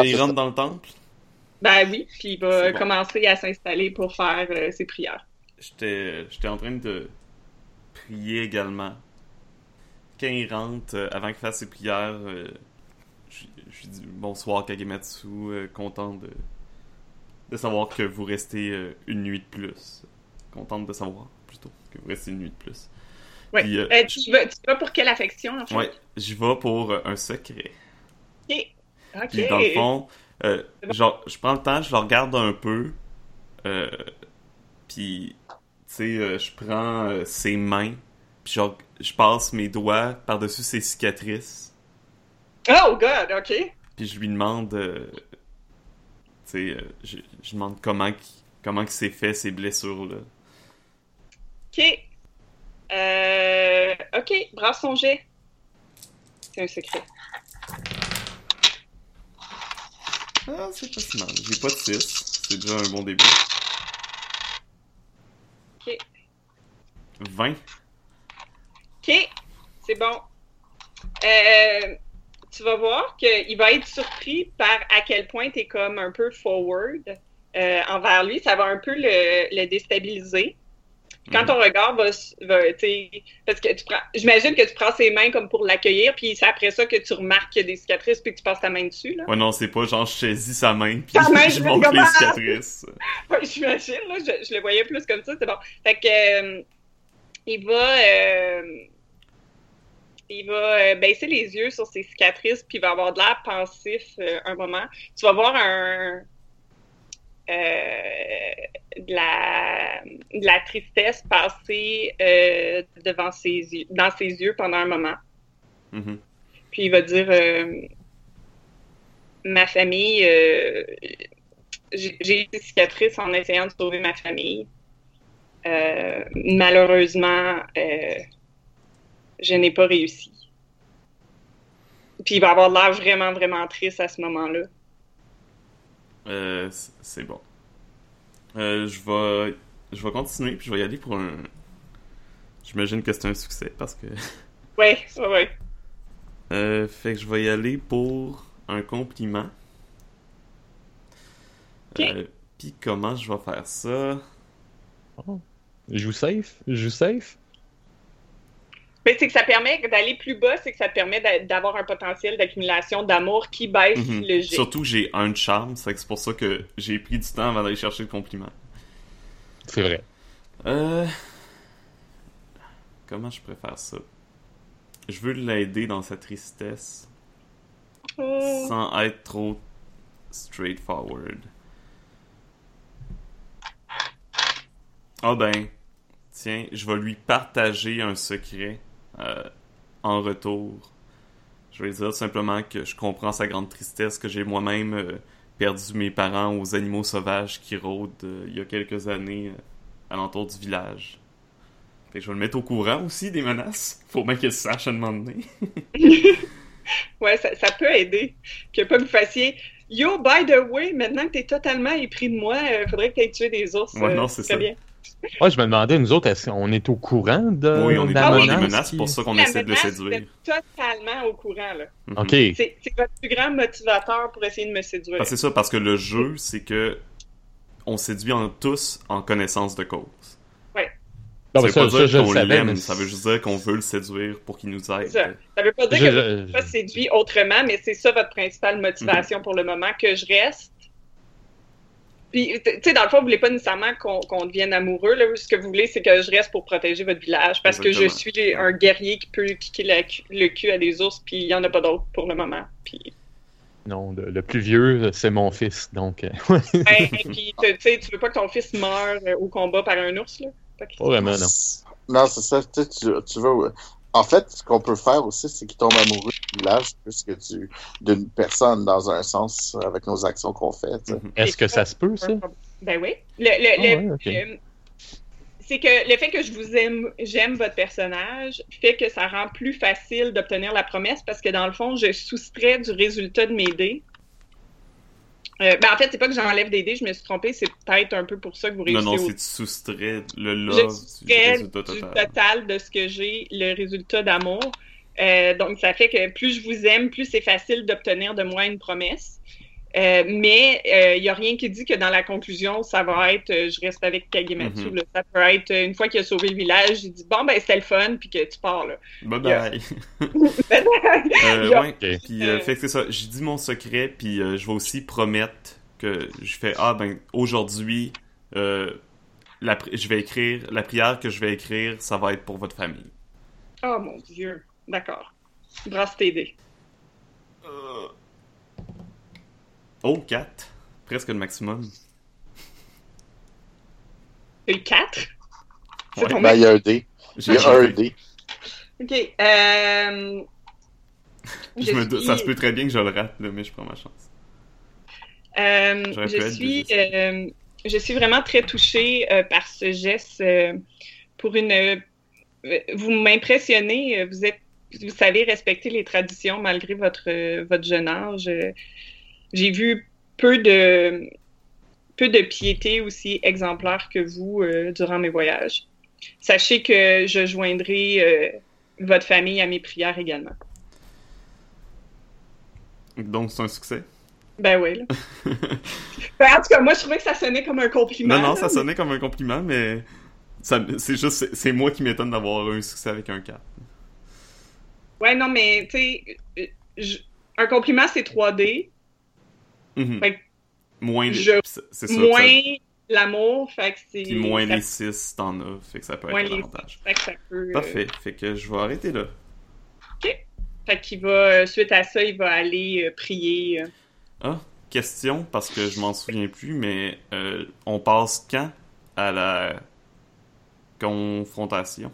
qu'il c'est rentre dans le temple? Ben oui, puis il va bon. commencer à s'installer pour faire euh, ses prières. J'étais j'étais en train de prier également. Quand il rentre, euh, avant qu'il fasse ses prières, euh, je je lui dis bonsoir Kagematsu, euh, content de, de savoir que vous restez euh, une nuit de plus. Contente de savoir, plutôt, que vous restez une nuit de plus. Ouais. Puis, euh, Euh, tu, vas, tu vas pour quelle affection, en fait? Ouais, j'y vais pour euh, un secret. Ok. Ok. Puis dans le fond, euh, genre, je prends le temps, je le regarde un peu, euh, puis, tu sais, euh, je prends euh, ses mains, puis genre, je passe mes doigts par-dessus ses cicatrices, Oh, God, ok. puis je lui demande, euh, tu sais, euh, je, je demande comment qu'il comment qu'il s'est fait ces blessures-là. Ok. Euh, ok, brasse son jet. C'est un secret. Ah, c'est pas si mal. J'ai pas de 6, c'est déjà un bon début. Ok. 20. Ok, c'est bon. Euh, tu vas voir qu'il va être surpris par à quel point tu es comme un peu forward euh, envers lui. Ça va un peu le, le déstabiliser. Quand ton regard va, tu parce que tu prends, j'imagine que tu prends ses mains comme pour l'accueillir, puis c'est après ça que tu remarques qu'il y a des cicatrices, puis que tu passes ta main dessus, là. Ouais, non, c'est pas genre je saisis sa main, puis main, je je montre les cicatrices. Ouais, j'imagine, là, je, je le voyais plus comme ça, c'est bon. Fait que, euh, il va, euh, il va euh, baisser les yeux sur ses cicatrices, puis il va avoir de l'air pensif euh, un moment. Tu vas voir un, de, la, de la tristesse passer euh, devant ses yeux, dans ses yeux pendant un moment. Mhm. Puis il va dire euh, Ma famille, euh, j'ai j'ai eu des cicatrices en essayant de sauver ma famille. Euh, malheureusement, euh, je n'ai pas réussi. Puis il va avoir l'air vraiment, vraiment triste à ce moment-là. Euh, c'est bon. Euh, je vais, je vais continuer, puis je vais y aller pour un. J'imagine que c'est un succès parce que. Ouais, ouais, ouais. Euh, fait que je vais y aller pour un compliment. Ok. Euh, puis comment je vais faire ça? Je joue safe? Je joue safe? Mais c'est que ça permet d'aller plus bas, c'est que ça te permet d'a- d'avoir un potentiel d'accumulation d'amour qui baisse Mhm. le jet. Surtout, j'ai un de charme, c'est pour ça que j'ai pris du temps avant d'aller chercher le compliment. C'est vrai. Euh... Comment je préfère ça? Je veux l'aider dans sa tristesse Oh. sans être trop straightforward. Ah ben, tiens, je vais lui partager un secret euh, en retour. Je vais dire simplement que je comprends sa grande tristesse, que j'ai moi-même euh, perdu mes parents aux animaux sauvages qui rôdent euh, il y a quelques années euh, alentour du village. Fait que je vais le mettre au courant aussi des menaces. Faut bien qu'il sache à un moment donné. Ouais, ça, ça peut aider. Que pas que vous fassiez Yo, by the way, maintenant que t'es totalement épris de moi, il faudrait que t'aies tué des ours. Ouais, non, c'est ça. bien. Ouais, je me demandais, nous autres, est-ce qu'on est au courant de, oui, on est la au courant des menaces, qui- pour ça qu'on essaie de le séduire. totalement au courant, là. Mhm. Ok. C'est c'est votre plus grand motivateur pour essayer de me séduire. C'est ça, parce que le jeu, c'est que on séduit en tous en connaissance de cause. Non, ça veut pas ça, dire je qu'on l'aime, mais ça veut juste dire qu'on veut le séduire pour qu'il nous C'est aide. ça. Ça veut pas dire Je- que je- vous n'êtes pas séduit autrement, mais c'est ça votre principale motivation Mhm. pour le moment, que je reste. Puis, tu sais, dans le fond, vous voulez pas nécessairement qu'on qu'on devienne amoureux. Là. Ce que vous voulez, c'est que je reste pour protéger votre village. Parce que je suis un guerrier qui peut kicker la le cul à des ours, puis il y en a pas d'autres pour le moment. Puis, Non, le, le plus vieux, c'est mon fils, donc... euh, ben, et puis tu sais, tu veux pas que ton fils meure euh, au combat par un ours, là? Pas vraiment, non. Non, c'est ça. Tu, sais, tu, tu veux. En fait, ce qu'on peut faire aussi, c'est qu'il tombe amoureux du village plus que tu d'une personne dans un sens avec nos actions qu'on fait. Mhm. Est-ce que ça se peut, ça? Ben oui. Le, le- Ah le- ouais, ok. le- c'est que le fait que je vous aime, j'aime votre personnage, fait que ça rend plus facile d'obtenir la promesse parce que dans le fond, je soustrais du résultat de mes dés. Euh, ben en fait, c'est pas que j'enlève des dés, je me suis trompée, c'est peut-être un peu pour ça que vous Non, réussissez non, au c'est tu soustrais le je love du résultat du total. total de ce que j'ai, le résultat d'amour. Euh, donc, ça fait que plus je vous aime, plus c'est facile d'obtenir de moi une promesse. Euh, mais il n'y a rien qui dit que dans la conclusion, ça va être je reste avec Kagematsu. Mhm. là. Ça peut être une fois qu'il a sauvé le village, il dit bon, ben c'était le fun, puis que tu pars. Là. Bye bye. Euh, Yeah. ouais. Ok. Puis, euh, Euh. fait que c'est ça. J'ai dit mon secret, puis euh, je vais aussi promettre que je fais ah ben aujourd'hui, euh, je vais écrire la prière que je vais écrire, ça va être pour votre famille. oh mon Dieu. D'accord. Brasse tes dés. Euh. Oh 4 presque le maximum. Eu 4? C'est Ouais. ton Ben, il y a un dé. J'ai un dé. OK. Euh... Je me doute- suis- ça se peut très bien que je le rate, là, mais je prends ma chance. Euh, je suis, euh, je suis vraiment très touchée euh, par ce geste euh, pour une. euh, vous m'impressionnez. Vous êtes, vous savez respecter les traditions malgré votre euh, votre jeune âge. Euh, J'ai vu peu de peu de piété aussi exemplaire que vous euh, durant mes voyages. Sachez que je joindrai euh, votre famille à mes prières également. Donc c'est un succès? Ben oui. Là. Ben, en tout cas, moi, je trouvais que ça sonnait comme un compliment. non non, ça sonnait comme un compliment, mais c'est juste c'est- c'est moi qui m'étonne d'avoir un succès avec un 4. Ouais, non, mais tu sais, euh, je- un compliment, c'est 3D. Mhm. Fait que Moins je- c'est ça. moins ça- l'amour, fait que c'est. Puis moins ça, les 6 t'en as, fait que ça peut moins être un avantage. fait que ça peut. euh, Parfait, fait que je vais arrêter là. fait qu'il va, euh, suite à ça, il va aller euh, prier. euh. Ah, question, parce que je m'en souviens plus, mais euh, on passe quand à la confrontation?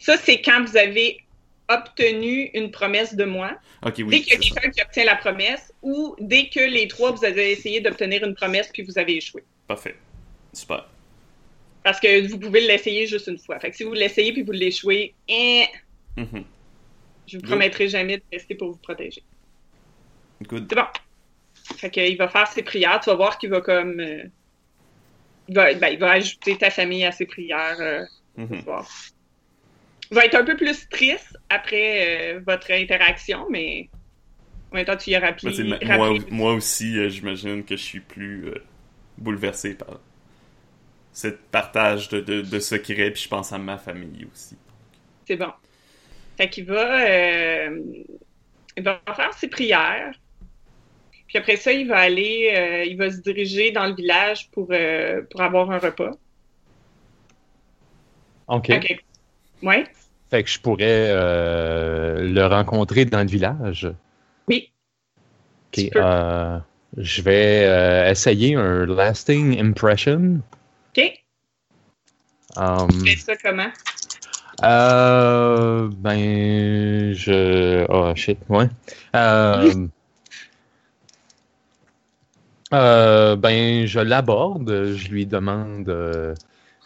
Ça, c'est quand vous avez obtenu une promesse de moi. Ok, dès oui, qu'il y a quelqu'un qui obtient la promesse ou dès que les trois, vous avez essayé d'obtenir une promesse puis vous avez échoué. Parfait. Super. Parce que vous pouvez l'essayer juste une fois. Fait que si vous l'essayez puis vous l'échouez, eh, Mhm. je vous Good. promettrai jamais de rester pour vous protéger. Good. C'est bon. Fait qu'il va faire ses prières. Tu vas voir qu'il va comme. euh, il, va, ben, il va ajouter ta famille à ses prières euh, ce Mhm. soir. Il va être un peu plus triste après euh, votre interaction, mais en même temps, tu y c'est ma- rappelé- moi, moi aussi, euh, j'imagine que je suis plus euh, bouleversé par ce partage de, de, de secrets, puis je pense à ma famille aussi. C'est bon. Fait qu'il va, euh, il va faire ses prières. Puis après ça, il va aller, euh, il va se diriger dans le village pour, euh, pour avoir un repas. OK. OK. Ouais. Fait que je pourrais euh, le rencontrer dans le village. Oui. OK. Tu peux. euh, je vais euh, essayer un lasting impression. OK. Um, Tu fais ça comment? euh, ben, je. Oh shit, ouais. Euh, euh, ben, je l'aborde. Je lui demande.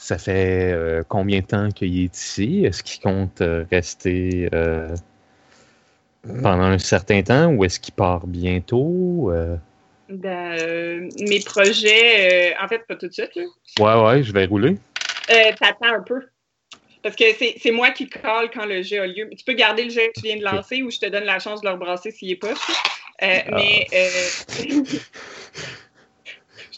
Ça fait euh, combien de temps qu'il est ici? Est-ce qu'il compte euh, rester euh, pendant un certain temps ou est-ce qu'il part bientôt? Euh, Ben, mes projets, en fait, pas tout de suite. là. ouais, ouais, je vais rouler. T'attends un peu. Parce que c'est moi qui colle quand le jet a lieu. Tu peux garder le jet que tu viens de lancer ou je te donne la chance de le rebrasser s'il est pas. Ah. Mais euh,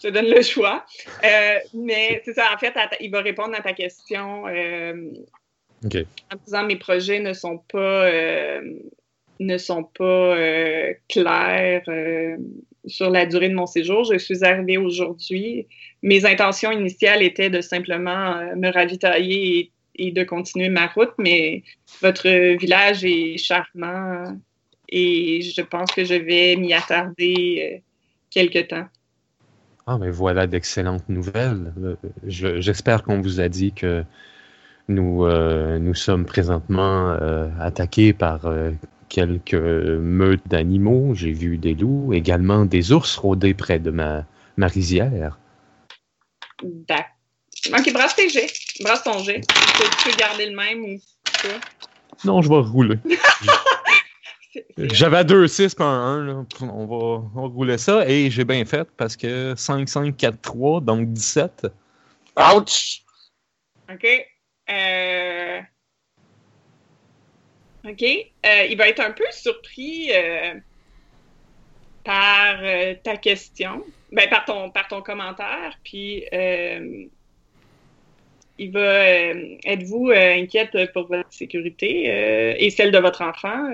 te donne le choix. Euh, mais c'est ça, en fait, il va répondre à ta question euh, en disant mes projets ne sont pas euh, ne sont pas clairs sur la durée de mon séjour. Je suis arrivée aujourd'hui. Mes intentions initiales étaient de simplement me ravitailler et, et de continuer ma route, mais votre village est charmant et je pense que je vais m'y attarder quelque temps. Ah, mais voilà d'excellentes nouvelles. Euh, je- J'espère qu'on vous a dit que nous, euh, nous sommes présentement euh, attaqués par euh, quelques meutes d'animaux. J'ai vu des loups, également des ours rôder près de ma, ma rizière. D'ac- Ok, brasse tes jets. Brasse ton jet. Tu peux, tu peux garder le même ou. Non, je vais rouler. J'avais 2, 6 pas un 1. Là. On, va, on va rouler ça. Et j'ai bien fait parce que 5, 5, 4, 3, donc 17. Ouch! OK. Euh... OK. Euh, il va être un peu surpris euh, par euh, ta question, ben, par, ton, par ton commentaire, puis euh, il va. euh, Êtes-vous euh, inquiète pour votre sécurité euh, et celle de votre enfant?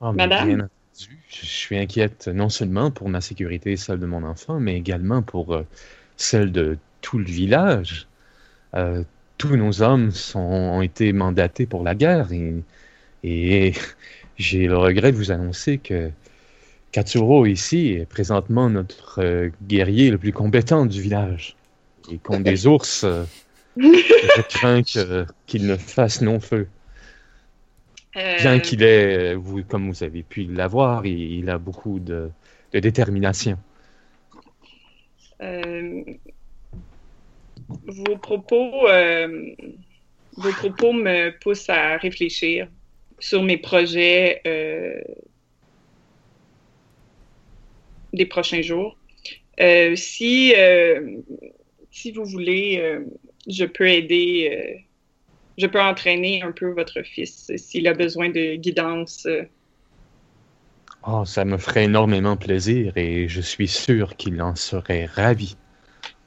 Mais Madame? bien entendu, je suis inquiète non seulement pour ma sécurité et celle de mon enfant, mais également pour euh, celle de tout le village. Euh, tous nos hommes sont, ont été mandatés pour la guerre et, et j'ai le regret de vous annoncer que Katsuro ici est présentement notre euh, guerrier le plus compétent du village. Et contre des ours, je crains qu'il ne fasse non feu. Bien Euh, qu'il ait, euh, vous, comme vous avez pu l'avoir, il, il a beaucoup de, de détermination. Euh, vos propos, vos propos me poussent à réfléchir sur mes projets euh, des prochains jours. Euh, si, euh, si vous voulez, je peux aider, je peux entraîner un peu votre fils s'il a besoin de guidance. euh. Oh, ça me ferait énormément plaisir et je suis sûr qu'il en serait ravi.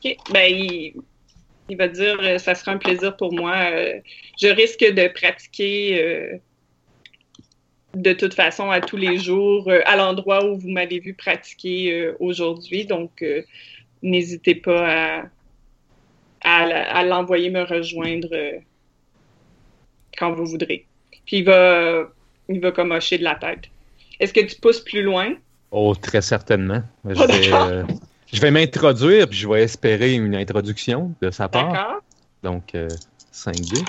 OK. Ben, il, il va dire euh, ça sera un plaisir pour moi. Euh, je risque de pratiquer euh, de toute façon à tous les jours à l'endroit où vous m'avez vu pratiquer euh, aujourd'hui. Donc, euh, n'hésitez pas à, à, la- à l'envoyer me rejoindre quand vous voudrez. Puis il va, il va comme hocher de la tête. Est-ce que tu pousses plus loin? Oh, très certainement. Je Oh, vais, d'accord. euh, je vais m'introduire puis je vais espérer une introduction de sa part. D'accord? Donc, euh, 5-2.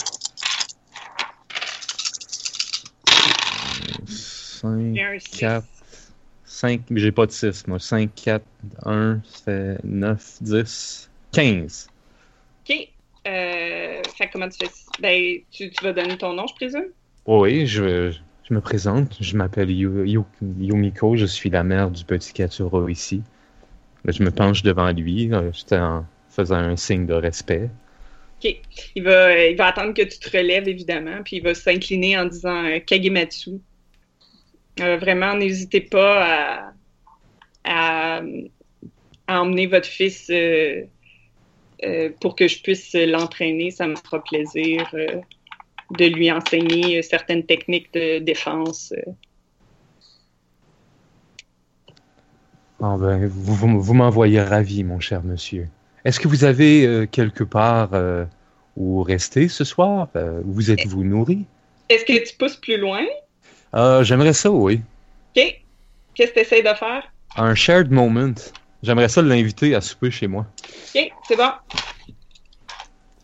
Il 5, y a un six. 4, 5, j'ai pas de 6, moi. 5, 4, 1, ça fait 9, 10, 15. OK. Euh, fait comment tu fais? Ben, tu, tu vas donner ton nom, je présume? Oui, je, je me présente. Je m'appelle Yu- Yu- Yumiko. Je suis la mère du petit Katsuro ici. Là, je me penche devant lui, euh, j'étais en faisant un signe de respect. OK. Il va, il va attendre que tu te relèves, évidemment, puis il va s'incliner en disant euh, Kagematsu. Euh, vraiment, n'hésitez pas à, à, à emmener votre fils euh, euh, pour que je puisse l'entraîner. Ça me fera plaisir euh, de lui enseigner certaines techniques de défense. euh. Ah ben, vous, vous, vous m'envoyez ravi, mon cher monsieur. Est-ce que vous avez quelque part où rester ce soir? Euh, vous êtes-vous nourri? Est-ce que tu pousses plus loin? J'aimerais ça, oui. OK. Qu'est-ce que tu essaies de faire? Un shared moment. J'aimerais ça l'inviter à souper chez moi. OK, c'est bon.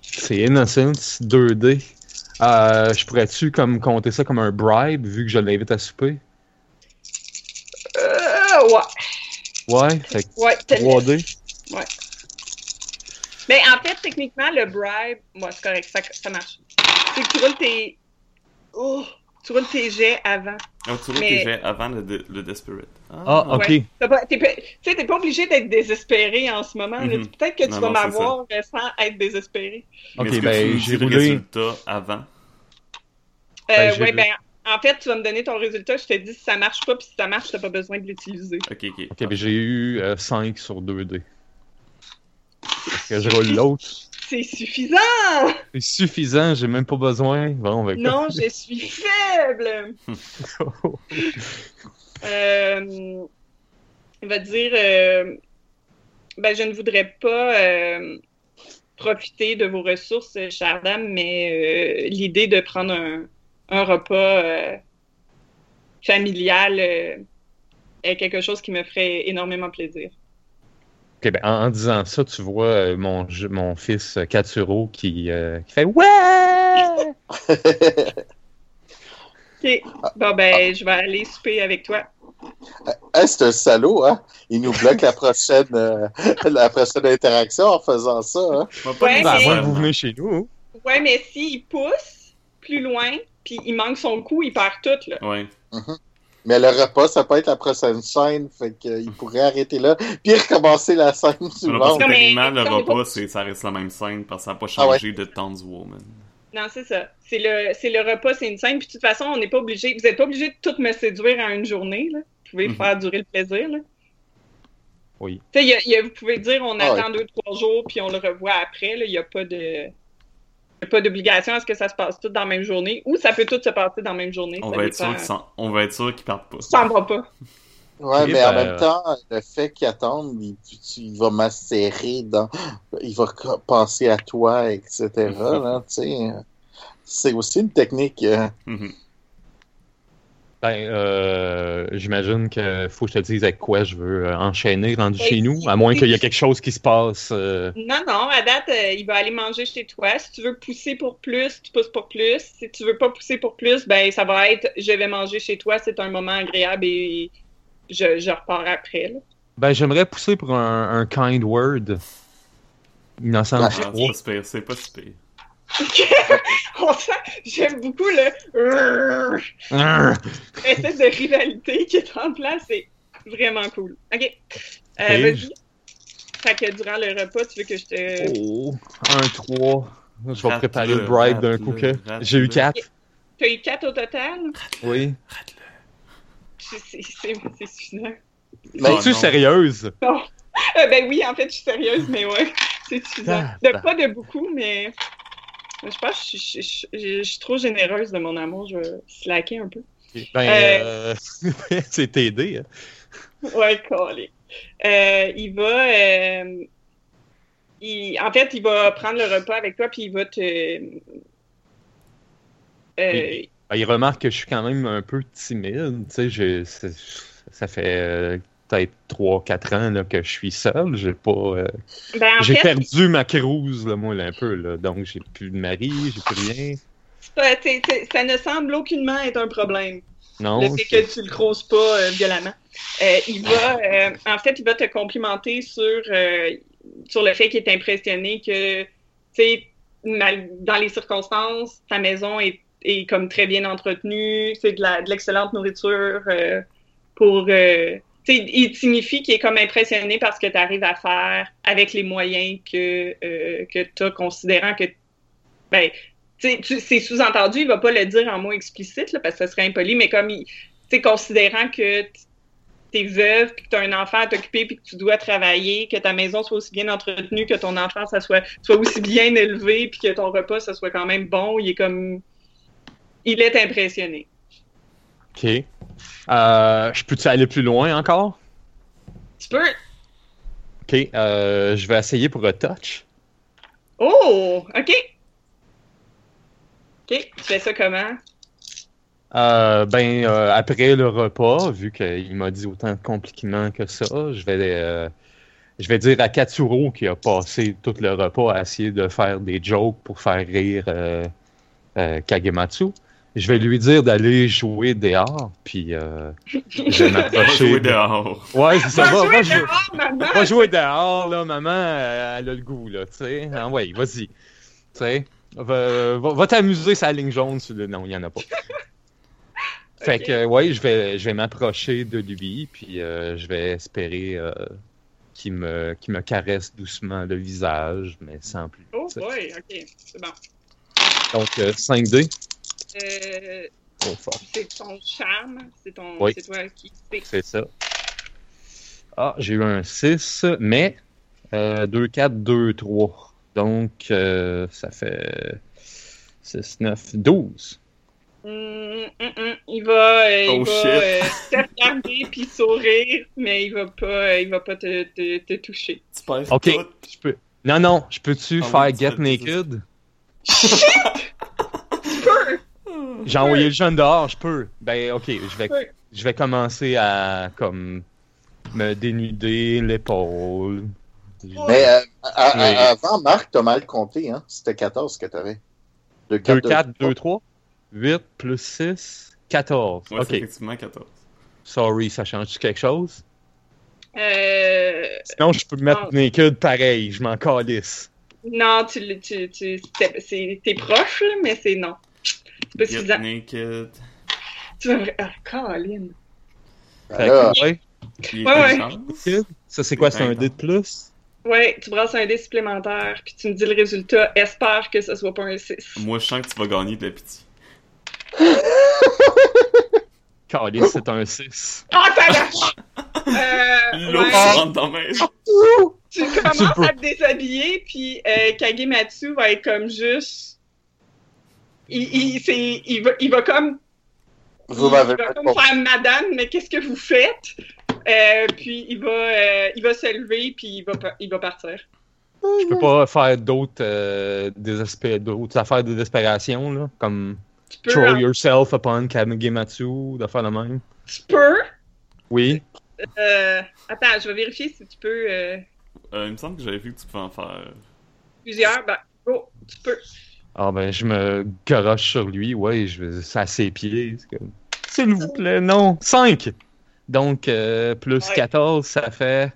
C'est Innocence 2D. Euh, je pourrais-tu comme compter ça comme un bribe vu que je l'invite à souper? Euh, ouais. Ouais, fait que Ouais, te laisse. 3D. Mais en fait, techniquement, le bribe, moi, c'est correct, ça, ça marche. C'est que tu roules tes. Oh, tu roules tes jets avant. Tu roules Mais- tes jets avant le, de- le Desperate. Ah, ok. Ouais. Tu sais, t'es pas obligé d'être désespéré en ce moment. Mhm. Peut-être que tu Non, vas m'avoir euh, sans être désespéré. Ok, que ben, tu j'ai roulé. résultat avant? Euh, Ben, vu. ben, en fait, tu vas me donner ton résultat. Je te dis si ça marche pas, puis si ça marche, t'as pas besoin de l'utiliser. Ok, ok. Ok, ben j'ai eu euh, 5 sur 2D. Est-ce que je roule l'autre? C'est suffisant! C'est suffisant, j'ai même pas besoin. Bon, ben, Non, je suis faible! Euh, il va dire euh, ben, Je ne voudrais pas euh, profiter de vos ressources, chère dame, mais euh, l'idée de prendre un, un repas euh, familial euh, est quelque chose qui me ferait énormément plaisir. Ok, ben, en, en disant ça, tu vois euh, mon, mon fils euh, Katsuro qui, euh, qui fait Ouais! OK. Bon, ben, je vais aller souper avec toi. Hey, c'est un salaud, hein? Il nous bloque la prochaine, euh, la prochaine interaction en faisant ça, hein? On va pas Ouais, mais- vous venez chez nous. Ouais, mais s'il pousse plus loin, puis il manque son coup, il perd tout, là. Ouais. Mais le repas, ça peut être la prochaine scène, fait qu'il pourrait arrêter là, puis recommencer la scène suivante. Non, mais- le repas, ça reste la même scène parce que ça n'a pas Ah ouais. changé de Townswoman. Non, c'est ça. C'est le, c'est le repas, c'est une scène. Puis de toute façon, on n'est pas obligé. Vous n'êtes pas obligé de tout me séduire en une journée. Là. Vous pouvez Mhm. faire durer le plaisir. Là. Oui. Tu sais, vous pouvez dire on Ah attend deux, trois jours, puis on le revoit après. là. Il n'y a pas de. il y a pas d'obligation à ce que ça se passe tout dans la même journée, ou ça peut tout se passer dans la même journée. On va être sûr dépend. on va être sûr qu'ils partent pas. Ça en va pas. Ouais, mais en ben, même temps, le fait qu'il attende, il, il va macérer dans. Il va penser à toi, etc. Là, tu sais. C'est aussi une technique. euh, Mhm. Ben, euh, j'imagine que faut que je te dise avec quoi je veux euh, enchaîner rendu chez nous, à moins qu'il y ait quelque chose qui se passe. euh, Non, non, à date, euh, il va aller manger chez toi. Si tu veux pousser pour plus, tu pousses pour plus. Si tu veux pas pousser pour plus, ben ça va être je vais manger chez toi, c'est un moment agréable et je, je repars après. là. Ben, j'aimerais pousser pour un, un kind word. Innocent Ah, c'est pas super, c'est pas super. On sent, j'aime beaucoup le espèce de rivalité qui est en place, c'est vraiment cool. Ok. Euh. Vas-y. Fait que durant le repas, tu veux que je te. Oh, un 3. Je vais préparer le bribe d'un coup que. J'ai eu rate-le. 4. T'as eu quatre au total? Oui. C'est- suffisant. Mais Oh, Es-tu sérieuse? Non. Euh, ben oui, en fait, je suis sérieuse, mais ouais, c'est. Ah, De bah. pas de beaucoup, mais je pense que je, je- je- je- je suis trop généreuse de mon amour. Je vais slacker un peu. Ben, euh... c'est t'aider. hein. Ouais, collé. Euh, il va. euh, il- en fait, il va prendre le repas avec toi, puis il va te. euh, Oui. Ben, il remarque que je suis quand même un peu timide. Ça fait euh, peut-être 3-4 ans là, que je suis seul. J'ai pas. euh, ben, en J'ai fait, perdu ma cruise, là, moi, là, un peu. Là. Donc, j'ai plus de mari, j'ai plus rien. t'sais, t'sais, ça ne semble aucunement être un problème. Non. le fait que tu le croses pas euh, violemment. Il va, en fait, il va te complimenter sur, sur le fait qu'il est impressionné que, tu sais, dans les circonstances, ta maison est, est comme très bien entretenue, c'est de l'excellente nourriture euh, pour, euh, il signifie qu'il est comme impressionné par ce que tu arrives à faire avec les moyens que, euh, que tu as, considérant que, ben, c'est sous-entendu, il va pas le dire en mots explicites, là, parce que ça serait impoli, mais comme il, tu considérant que t'es veuve, puis que t'as un enfant à t'occuper, puis que tu dois travailler, que ta maison soit aussi bien entretenue, que ton enfant ça soit, soit aussi bien élevé, puis que ton repas, ça soit quand même bon, il est comme... Il est impressionné. OK. Euh, je peux-tu aller plus loin encore? Tu peux... OK. euh, je vais essayer pour un touch. Oh! OK! OK, tu fais ça comment? Euh, ben, après le repas, vu qu'il m'a dit autant de compliments que ça, je vais, je vais dire à Katsuro qui a passé tout le repas à essayer de faire des jokes pour faire rire euh, euh, Kagematsu. Je vais lui dire d'aller jouer dehors, puis euh, je vais m'approcher. jouer de- dehors. Ouais, c'est ça. Va Va, jouer va dehors, maman! va jouer dehors, là, maman, elle a le goût, là, tu sais. Ah ouais, vas-y. Tu sais, va, va, va t'amuser sa ligne jaune. sur le- Non, il n'y en a pas. Fait que, ouais, je vais, je vais m'approcher de lui, puis euh, je vais espérer euh, qu'il me, qu'il me caresse doucement le visage, mais sans plus. Oh boy, OK, c'est bon. Donc, euh, 5D, Euh, trop fort. c'est ton charme, c'est ton... Oui. C'est toi qui... c'est- C'est ça. Ah, j'ai eu un 6, mais euh, 2, 4, 2, 3. Donc, euh, ça fait 6, 9, 12. Hum, hum, hum. Il va, euh, il Oh, va shit. euh, te regarder puis sourire, mais il va pas, euh, il va pas te, te, te toucher. Tu perds Ok. tout. Je peux... Non, non, je peux-tu Ah faire Get Naked? Peux! J'ai envoyé le jeune dehors, je peux. Ben, ok, je vais, Oui. je vais commencer à, comme, me dénuder l'épaule. Mais euh, à- à- Oui. avant, Marc, t'as mal compté, hein? C'était 14 que t'avais. 2, 2, 4, 2, 3. 8 plus 6, 14. Ouais, ok, c'est effectivement 14. sorry, ça change quelque chose? Euh, Sinon, je peux me mettre Non. naked pareil, je m'en calisse. non, tu, tu, tu, t'es proche, là, mais c'est non. Get naked. Tu vas Ah, Colin. Ben Fait là, que, ouais, Ouais. Ça, c'est quoi, c'est un dé de plus? Ouais, tu brasses un dé supplémentaire, puis tu me dis le résultat. Espère que ce soit pas un 6. Moi, je sens que tu vas gagner de la pitié. Caliste, c'est un 6. Ah, ça Euh, ouais. rentre dans ma maison. Tu commences à te déshabiller, puis euh, Kagematsu va être comme juste. Il, il, c'est- il, va, il va comme. Vous il m'avez va comme faire Madame, mais qu'est-ce que vous faites? Euh, puis il va, euh, il va se lever, puis il va, il va partir. Je peux pas faire d'autres euh, désespé- d'autres affaires de désespération, là, comme Tu peux, throw en- yourself upon Kagematsu, d'affaires de même. tu peux? Oui. euh, attends, je vais vérifier si tu peux. euh, Euh, il me semble que j'avais vu que tu pouvais en faire. plusieurs. Ben, go, tu peux. Ah ben, je me garoche sur lui, ouais, je c'est à ses pieds. c'est comme, S'il vous plaît, non. 5! Donc, euh, plus Ouais. 14, ça fait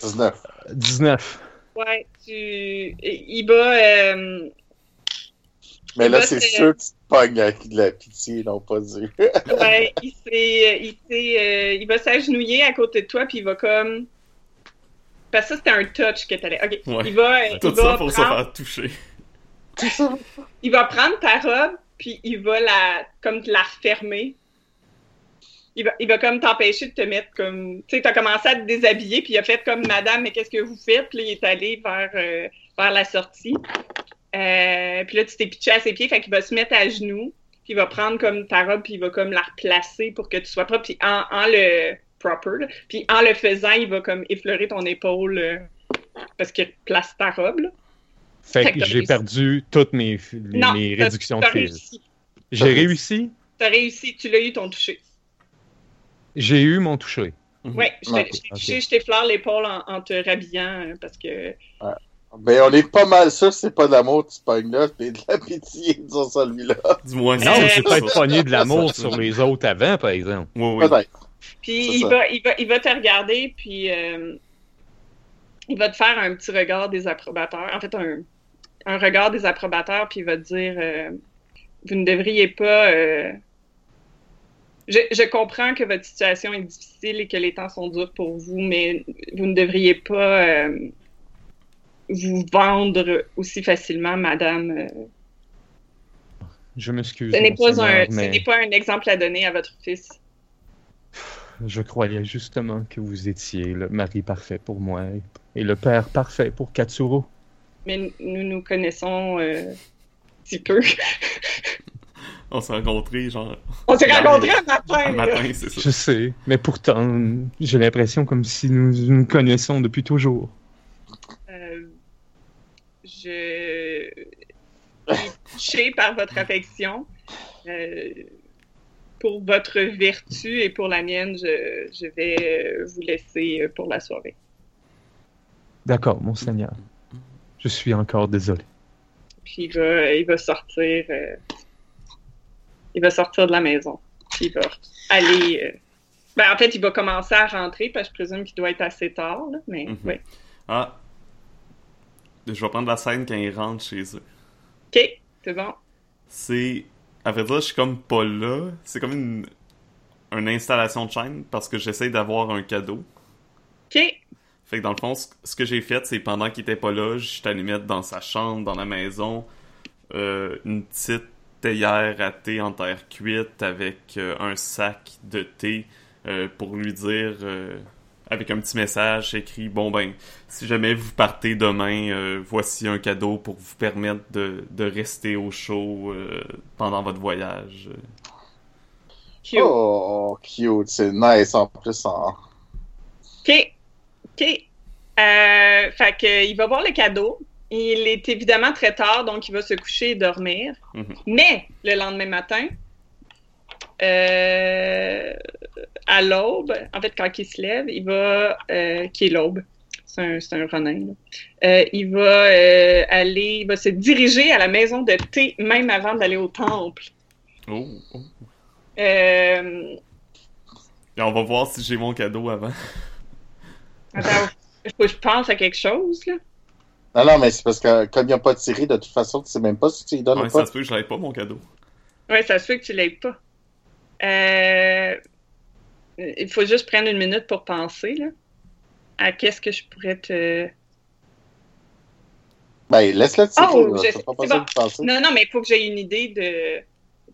19. 19. Ouais, tu. Il va. euh, Mais là, Là, c'est sûr que tu te pognes avec de la pitié, non pas du. Ouais, il s'est, il s'est, euh, il va s'agenouiller à côté de toi puis il va comme, parce que ça c'était un touch que t'allais. Ok, Ouais. il va, euh, Tout il ça va pour se prendre, faire toucher. il va prendre ta robe puis il va la, comme la refermer. Il va, comme t'empêcher de te mettre comme, tu sais, t'as commencé à te déshabiller puis il a fait comme Madame, mais qu'est-ce que vous faites? Puis là, il est allé vers, euh, la sortie. Euh, puis là, tu t'es pitché à ses pieds, fait qu'il va se mettre à genoux. Puis il va prendre comme ta robe, puis il va comme la replacer pour que tu sois propre. Puis en, le proper, puis en le faisant, il va comme effleurer ton épaule euh, parce qu'il place ta robe. Fait Fait que j'ai perdu toutes mes, les- Non, mes réductions de t'as fil. réussi. J'ai réussi? T'as réussi, tu l'as eu ton touché. J'ai eu mon touché. Mhm. Ouais, je Ouais, t'ai je t'ai ok. touché, je t'effleure l'épaule en, en te rhabillant euh, parce que. Ben, on est pas mal sûr que c'est pas d'amour, tu pognes là, mais de la pitié sur celui-là. Du moins, Non, Euh, j'ai peut-être pogné de l'amour sur les autres avant, par exemple. Oui, oui. Peut-être. Puis C'est il va, il, va, il va te regarder, puis euh, il va te faire un petit regard désapprobateur. En fait, un, un regard désapprobateur, puis il va te dire euh, Vous ne devriez pas. euh, je, je comprends que votre situation est difficile et que les temps sont durs pour vous, mais vous ne devriez pas euh, vous vendre aussi facilement, madame. Je m'excuse. Ce n'est pas, un, mais pas un exemple à donner à votre fils. Je croyais justement que vous étiez le mari parfait pour moi et le père parfait pour Katsuro. Mais nous nous connaissons euh, si peu. On s'est rencontrés, genre, On s'est rencontrés un matin. un matin, c'est ça. Je sais, mais pourtant, j'ai l'impression comme si nous nous connaissons depuis toujours. Euh, je suis touchée par votre affection. Euh, pour votre vertu et pour la mienne, je, je vais euh, vous laisser euh, pour la soirée. D'accord, monseigneur. Je suis encore désolé. Puis il va, il va sortir. euh, il va sortir de la maison. Puis il va aller. euh, ben, en fait, il va commencer à rentrer, parce que je présume qu'il doit être assez tard, là, mais Mhm. oui. Ah. Je vais prendre la scène quand ils rentrent chez eux. OK, c'est bon. C'est. À vrai dire, je suis comme pas là. C'est comme une. Une installation de chaîne parce que j'essaie d'avoir un cadeau. OK, Fait que dans le fond, ce que j'ai fait, c'est pendant qu'il était pas là, je suis allé mettre dans sa chambre, dans la maison, euh, une petite théière à thé en terre cuite avec euh, un sac de thé euh, pour lui dire, euh, avec un petit message écrit, bon ben, si jamais vous partez demain, euh, voici un cadeau pour vous permettre de, de rester au chaud euh, pendant votre voyage. cute. Oh, cute, c'est nice en plus. En... OK. OK. Euh, fait que, il va voir le cadeau. Il est évidemment très tard, donc il va se coucher et dormir. Mhm. Mais le lendemain matin, euh, à l'aube, en fait, quand il se lève, il va, euh, qui est l'aube, c'est un, c'est un renin, là. Euh, il va euh, aller, il va se diriger à la maison de thé même avant d'aller au temple. Oh, oh. Euh, Et on va voir si j'ai mon cadeau avant. attends, faut que je pense à quelque chose, là. Non, non, mais c'est parce que comme il n'y a pas de série, de toute façon, tu sais même pas si tu lui donnes Ouais, ou pas. ça se peut que je pas mon cadeau. Ouais, ça se fait que tu l'aies pas. Euh, Il faut juste prendre une minute pour penser, là, à qu'est-ce que je pourrais te... Ben, laisse-le tirer, Oh, je- pas bon. de penser. Non, non, mais il faut que j'ai une idée de.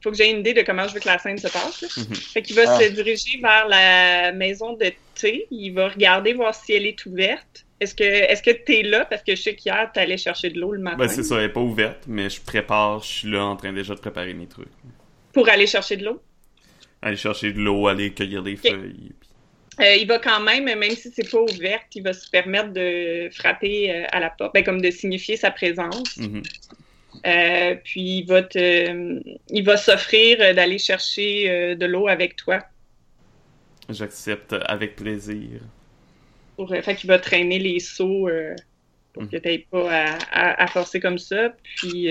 faut que j'ai une idée de comment je veux que la scène se passe. là. Mhm. Fait qu'il va Ah. se diriger vers la maison de thé. Il va regarder voir si elle est ouverte. Est-ce que est-ce que t'es là? Parce que je sais qu'hier, t'allais chercher de l'eau le matin. Ben, c'est ça, elle est pas ouverte, mais je prépare, je suis là en train déjà de préparer mes trucs. Pour aller chercher de l'eau? Aller chercher de l'eau, aller cueillir des feuilles. Euh, il va quand même, même si c'est pas ouverte, il va se permettre de frapper euh, à la porte, ben, comme de signifier sa présence. Mhm. Euh, puis il va te, il va s'offrir d'aller chercher de l'eau avec toi. J'accepte avec plaisir. Pour, fait qu'il va traîner les seaux pour Mhm. que tu pas à, à- à forcer comme ça. Puis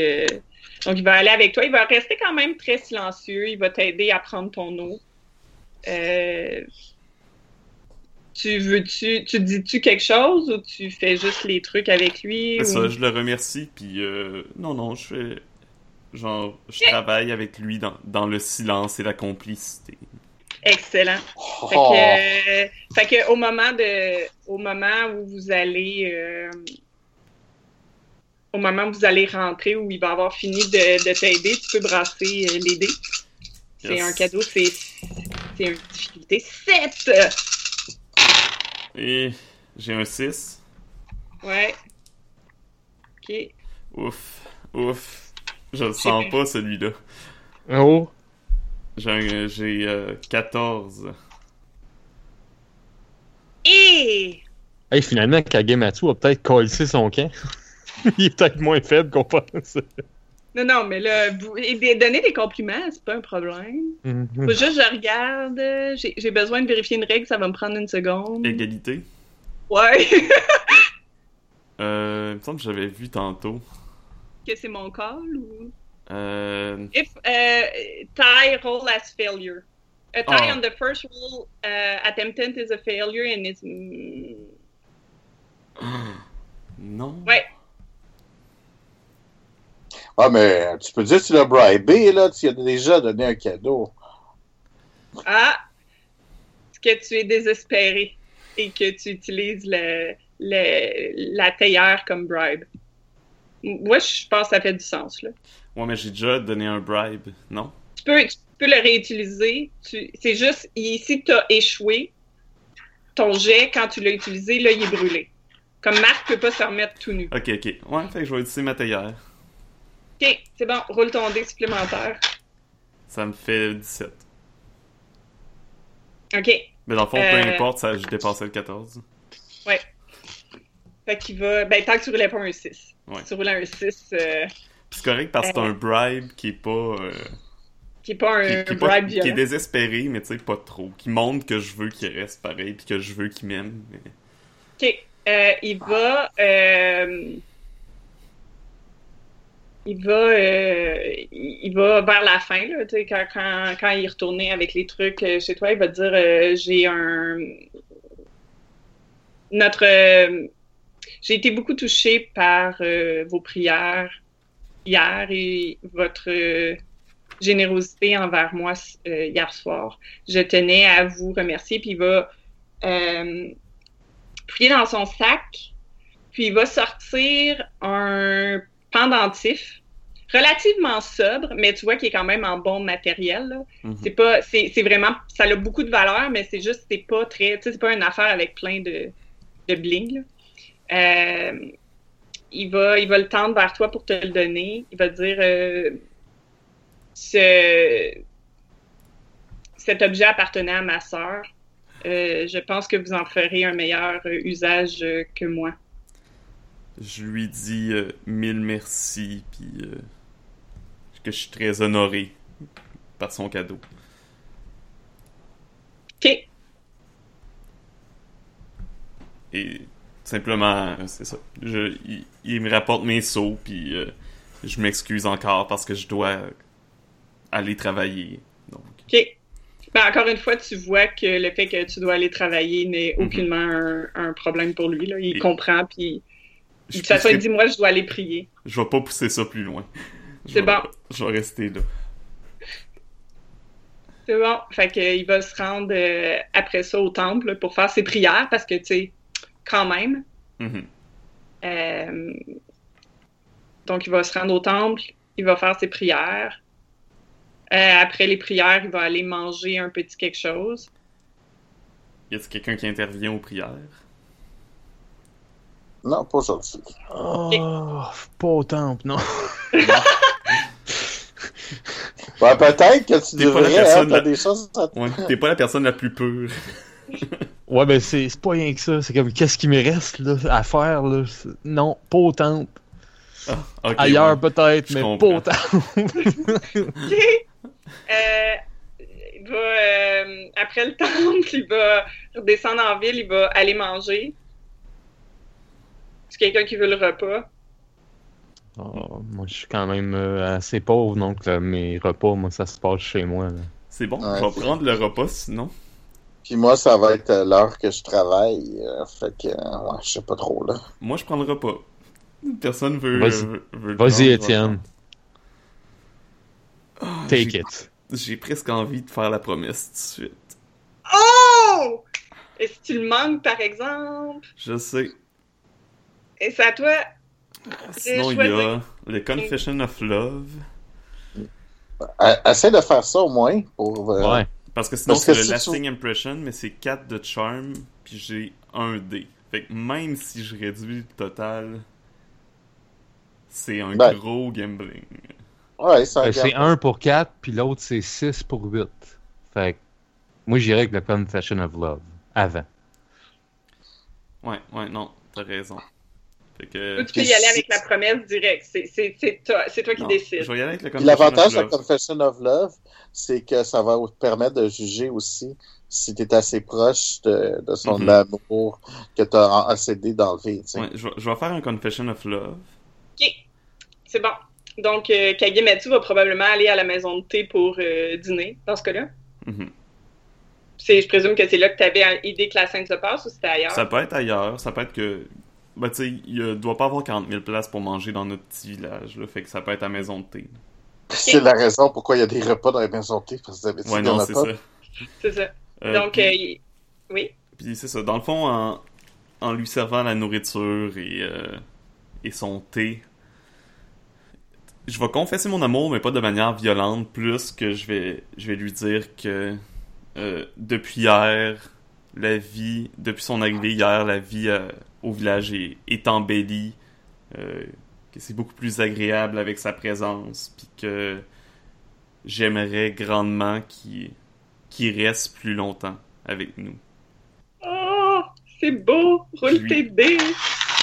donc il va aller avec toi. Il va rester quand même très silencieux. Il va t'aider à prendre ton eau. Euh, tu veux-tu, tu dis-tu quelque chose ou tu fais juste les trucs avec lui? Ou- ça, je le remercie, puis euh, non, non, je fais... Genre, je travaille avec lui dans, dans le silence et la complicité. Excellent. Fait Oh. que, euh, fait que au moment de, au moment où vous allez, euh, au moment où vous allez rentrer, où il va avoir fini de, de t'aider, tu peux brasser euh, les dés. C'est Yes. un cadeau, c'est, c'est une difficulté 7! Et j'ai un 6. Ouais. Ok. Ouf, ouf. Je le sens pas, celui-là. Oh! J'ai j'ai euh, 14. Et Hey, finalement, Kagematsu a peut-être collé son camp. Il est peut-être moins faible qu'on pense. non, non, mais là, des- donner des compliments, c'est pas un problème. Faut juste je regarde. J'ai, j'ai besoin de vérifier une règle, ça va me prendre une seconde. Égalité. Ouais. Euh, il me semble que j'avais vu tantôt. que c'est mon call ou? Euh, If uh, tie roll as failure. A tie Ah. on the first roll uh, attempted is a failure and it's. mm, non. Ouais. Ah, mais tu peux dire que tu l'as bribé, là. Tu lui as déjà donné un cadeau. Ah! Que tu es désespéré et que tu utilises le, le, la théière comme bribe? Moi, je pense que ça fait du sens, là. Ouais, mais j'ai déjà donné un bribe, non? Tu peux, tu peux le réutiliser. Tu, c'est juste, si tu as échoué, ton jet, quand tu l'as utilisé, là, il est brûlé. Comme Marc peut pas se remettre tout nu. Ok, ok. Ouais, fait que je vais utiliser ma théière. Ok, c'est bon, roule ton dé supplémentaire. Ça me fait 17. Ok, Mais dans le fond, peu Euh. importe, ça, je dépassais le 14. fait qu'il va. Ben, tant que tu roulais pas un 6. Ouais. Si tu roulais un 6, euh, c'est correct parce que c'est un bribe qui est pas. euh, qui est pas un qui est pas- bribe qui est violent. désespéré, mais tu sais, pas trop. Qui montre que je veux qu'il reste pareil, puis que je veux qu'il m'aime. mais- Ok, euh, il va. Il va, euh, il va vers la fin, là, quand, quand, quand il est avec les trucs euh, chez toi, il va dire euh, j'ai un. Notre. j'ai été beaucoup touchée par vos prières hier et votre générosité envers moi hier soir. Je tenais à vous remercier, puis il va. fouiller dans son sac, puis il va sortir un pendentif relativement sobre, mais tu vois qu'il est quand même en bon matériel. Mhm. C'est pas, c'est c'est vraiment, ça a beaucoup de valeur, mais c'est juste, c'est pas très, tu sais, c'est pas une affaire avec plein de, de bling. là. Euh, il va, il va le tendre vers toi pour te le donner. Il va te dire, euh, ce, cet objet appartenait à ma sœur. Euh, je pense que vous en ferez un meilleur usage que moi. Je lui dis euh, mille merci, puis euh, que je suis très honoré par son cadeau. OK. Et simplement, c'est ça. Je, il, il me rapporte mes seaux, puis euh, je m'excuse encore parce que je dois aller travailler. Donc, OK. Ben, encore une fois, tu vois que le fait que tu dois aller travailler n'est Mhm. aucunement un, un problème pour lui. Là. Il Et- comprend, puis de je, toute façon, il dit Moi, je dois aller prier. je vais pas pousser ça plus loin. C'est bon. Je vais rester là. C'est bon. Fait qu'il va se rendre euh, après ça au temple pour faire ses prières parce que, tu sais, quand même, Mhm. euh, Donc, il va se rendre au temple, il va faire ses prières. Euh, après les prières, il va aller manger un petit quelque chose. Y a-t-il quelqu'un qui intervient aux prières? Non, pas aujourd'hui. Oh, pas au temple, non. Peut-être que tu T'es pas la devrais, hein, la- des choses Ouais, t'es pas la personne la plus pure. Ouais, ben c'est c'est pas rien que ça. C'est comme, qu'est-ce qui me reste là, à faire? Là? Non, pas au temple. Ah, Ailleurs ouais. peut-être, Je mais comprends. pas au temple. OK. Euh, il va, euh, après le temple, il va redescendre en ville, il va aller manger. C'est quelqu'un qui veut le repas. Oh, moi, je suis quand même euh, assez pauvre, donc mes repas, moi, ça se passe chez moi. là. C'est bon, Ouais, je vais c'est- prendre le repas sinon. Puis moi, ça va être euh, l'heure que je travaille. euh, fait que, euh, ouais, je sais pas trop, là. Moi, je prends le repas. Personne veut. Vas-y. euh, le Étienne, prendre. take J'ai- it. J'ai presque envie de faire la promesse tout de suite. Oh! Et si tu le manques, par exemple? Je sais. Et c'est à toi. Sinon, il y a le Confession of Love. Euh, Essaie de faire ça au moins pour. euh, Ouais. Parce que sinon, c'est le si tu- Lasting Impression, mais c'est 4 de Charm, puis j'ai un dé. Fait que même si je réduis le total, c'est un Ben. gros gambling. Ouais, c'est 1 pour 4, puis l'autre, c'est 6 pour 8. Fait que, moi, j'irais avec le Confession of Love. Avant. Ouais, ouais, non, t'as raison. Fait que. Tu peux y aller avec la promesse directe. C'est toi, qui non, décides. Je vais y aller avec le Puis Confession l'avantage de la. Confession of Love, c'est que ça va te permettre de juger aussi si tu es assez proche de, de son Mhm. amour que tu as assez d'enlever. Ouais, je, vais- je vais faire un Confession of Love. OK. C'est bon. Donc, euh, Kagematsu va probablement aller à la maison de thé pour euh, dîner, dans ce cas-là. Mhm. C'est, je présume que c'est là que tu avais idée que la scène se passe ou c'était ailleurs? Ça peut être ailleurs, ça peut être que. Bah, tu sais, il doit pas avoir 40 000 places pour manger dans notre petit village, là. Fait que ça peut être à maison de thé. C'est la raison pourquoi il y a des repas dans les maisons de thé, parce que d'habitude, Ouais, il y en non, a c'est ça. C'est ça. Euh, Donc, puis- euh, oui. Puis c'est ça, dans le fond, en, en lui servant la nourriture et, euh, et son thé, je vais confesser mon amour, mais pas de manière violente, plus que je vais, je vais lui dire que euh, depuis hier, la vie, depuis son arrivée hier, la vie euh, au village est, est embellie, euh, que c'est beaucoup plus agréable avec sa présence, puis que j'aimerais grandement qu'il qu'il reste plus longtemps avec nous. Oh, c'est beau! Roule Oui. tes dés!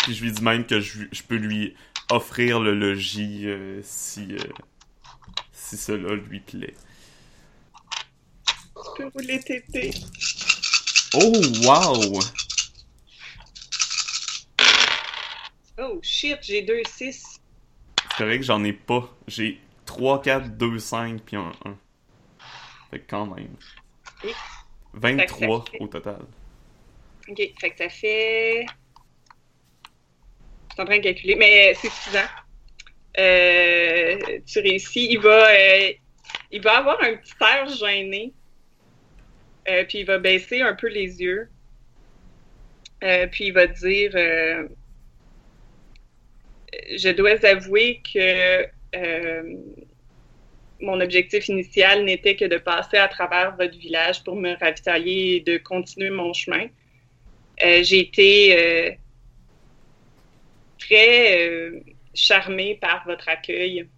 Puis je lui dis même que je, je peux lui offrir le logis euh, si, euh, si cela lui plaît. Tu peux rouler tes dés. Oh, wow! Oh shit, j'ai deux 6. C'est correct que j'en ai pas. J'ai 3, 4, 2, 5, puis un 1. Fait que quand même. Oui. 23 Fait que- au total. Ok, fait que ça fait. Je suis en train de calculer, mais c'est suffisant. Euh, tu réussis. Il va, euh, il va avoir un petit air gêné. Euh, puis il va baisser un peu les yeux. Euh, puis il va dire euh, Je dois avouer que euh, mon objectif initial n'était que de passer à travers votre village pour me ravitailler et de continuer mon chemin. Euh, j'ai été euh, très charmée par votre accueil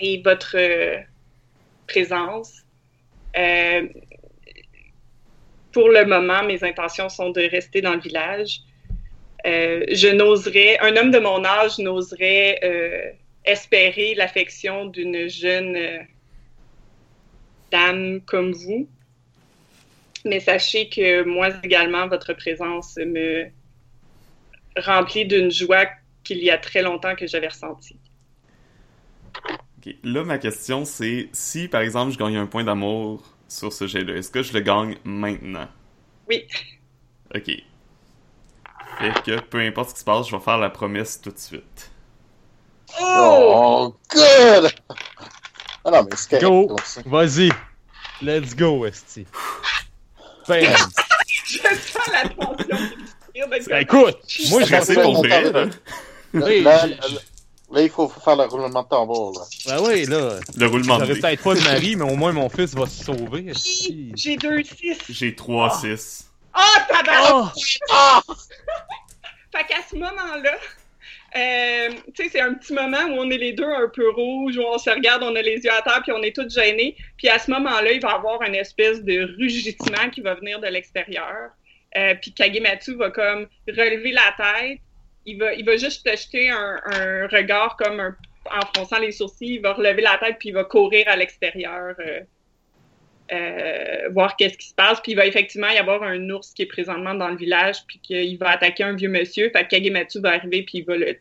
et votre présence. Pour le moment, mes intentions sont de rester dans le village. Euh, je n'oserais, un homme de mon âge n'oserait euh, espérer l'affection d'une jeune euh, dame comme vous. Mais sachez que moi également, votre présence me remplit d'une joie qu'il y a très longtemps que j'avais ressentie. Là, ma question, c'est si, par exemple, je gagne un point d'amour sur ce jet-là, est-ce que je le gagne maintenant? Oui. Ok. Fait que, peu importe ce qui se passe, je vais faire la promesse tout de suite. Oh! Oh, good! Ah non, mais c'est Go! Vas-y. Let's go, Esti. Bam. Je sens la tension. de Ben, écoute, moi, Je vais pour monter vrai, avec- là. Il faut faire le roulement de tambour, là. Ben oui, là. Le roulement de J'aurais dés. peut-être pas de mari, mais au moins mon fils va se sauver. J'ai deux 6. J'ai 3, 6. Ah, tabarnak! Oh! Fait qu'à ce moment-là, euh, tu sais, c'est un petit moment où on est les deux un peu rouges, où on se regarde, on a les yeux à terre, puis on est tous gênés. Puis à ce moment-là, il va y avoir une espèce de rugitement qui va venir de l'extérieur. Euh, puis Kagematsu va comme relever la tête. Il va, il va juste te jeter un, regard comme en fronçant les sourcils. Il va relever la tête, puis il va courir à l'extérieur. euh, euh, voir qu'est-ce qui se passe. Puis il va effectivement y avoir un ours qui est présentement dans le village, puis qu'il va attaquer un vieux monsieur. Fait que Kagematsu va arriver, puis il va le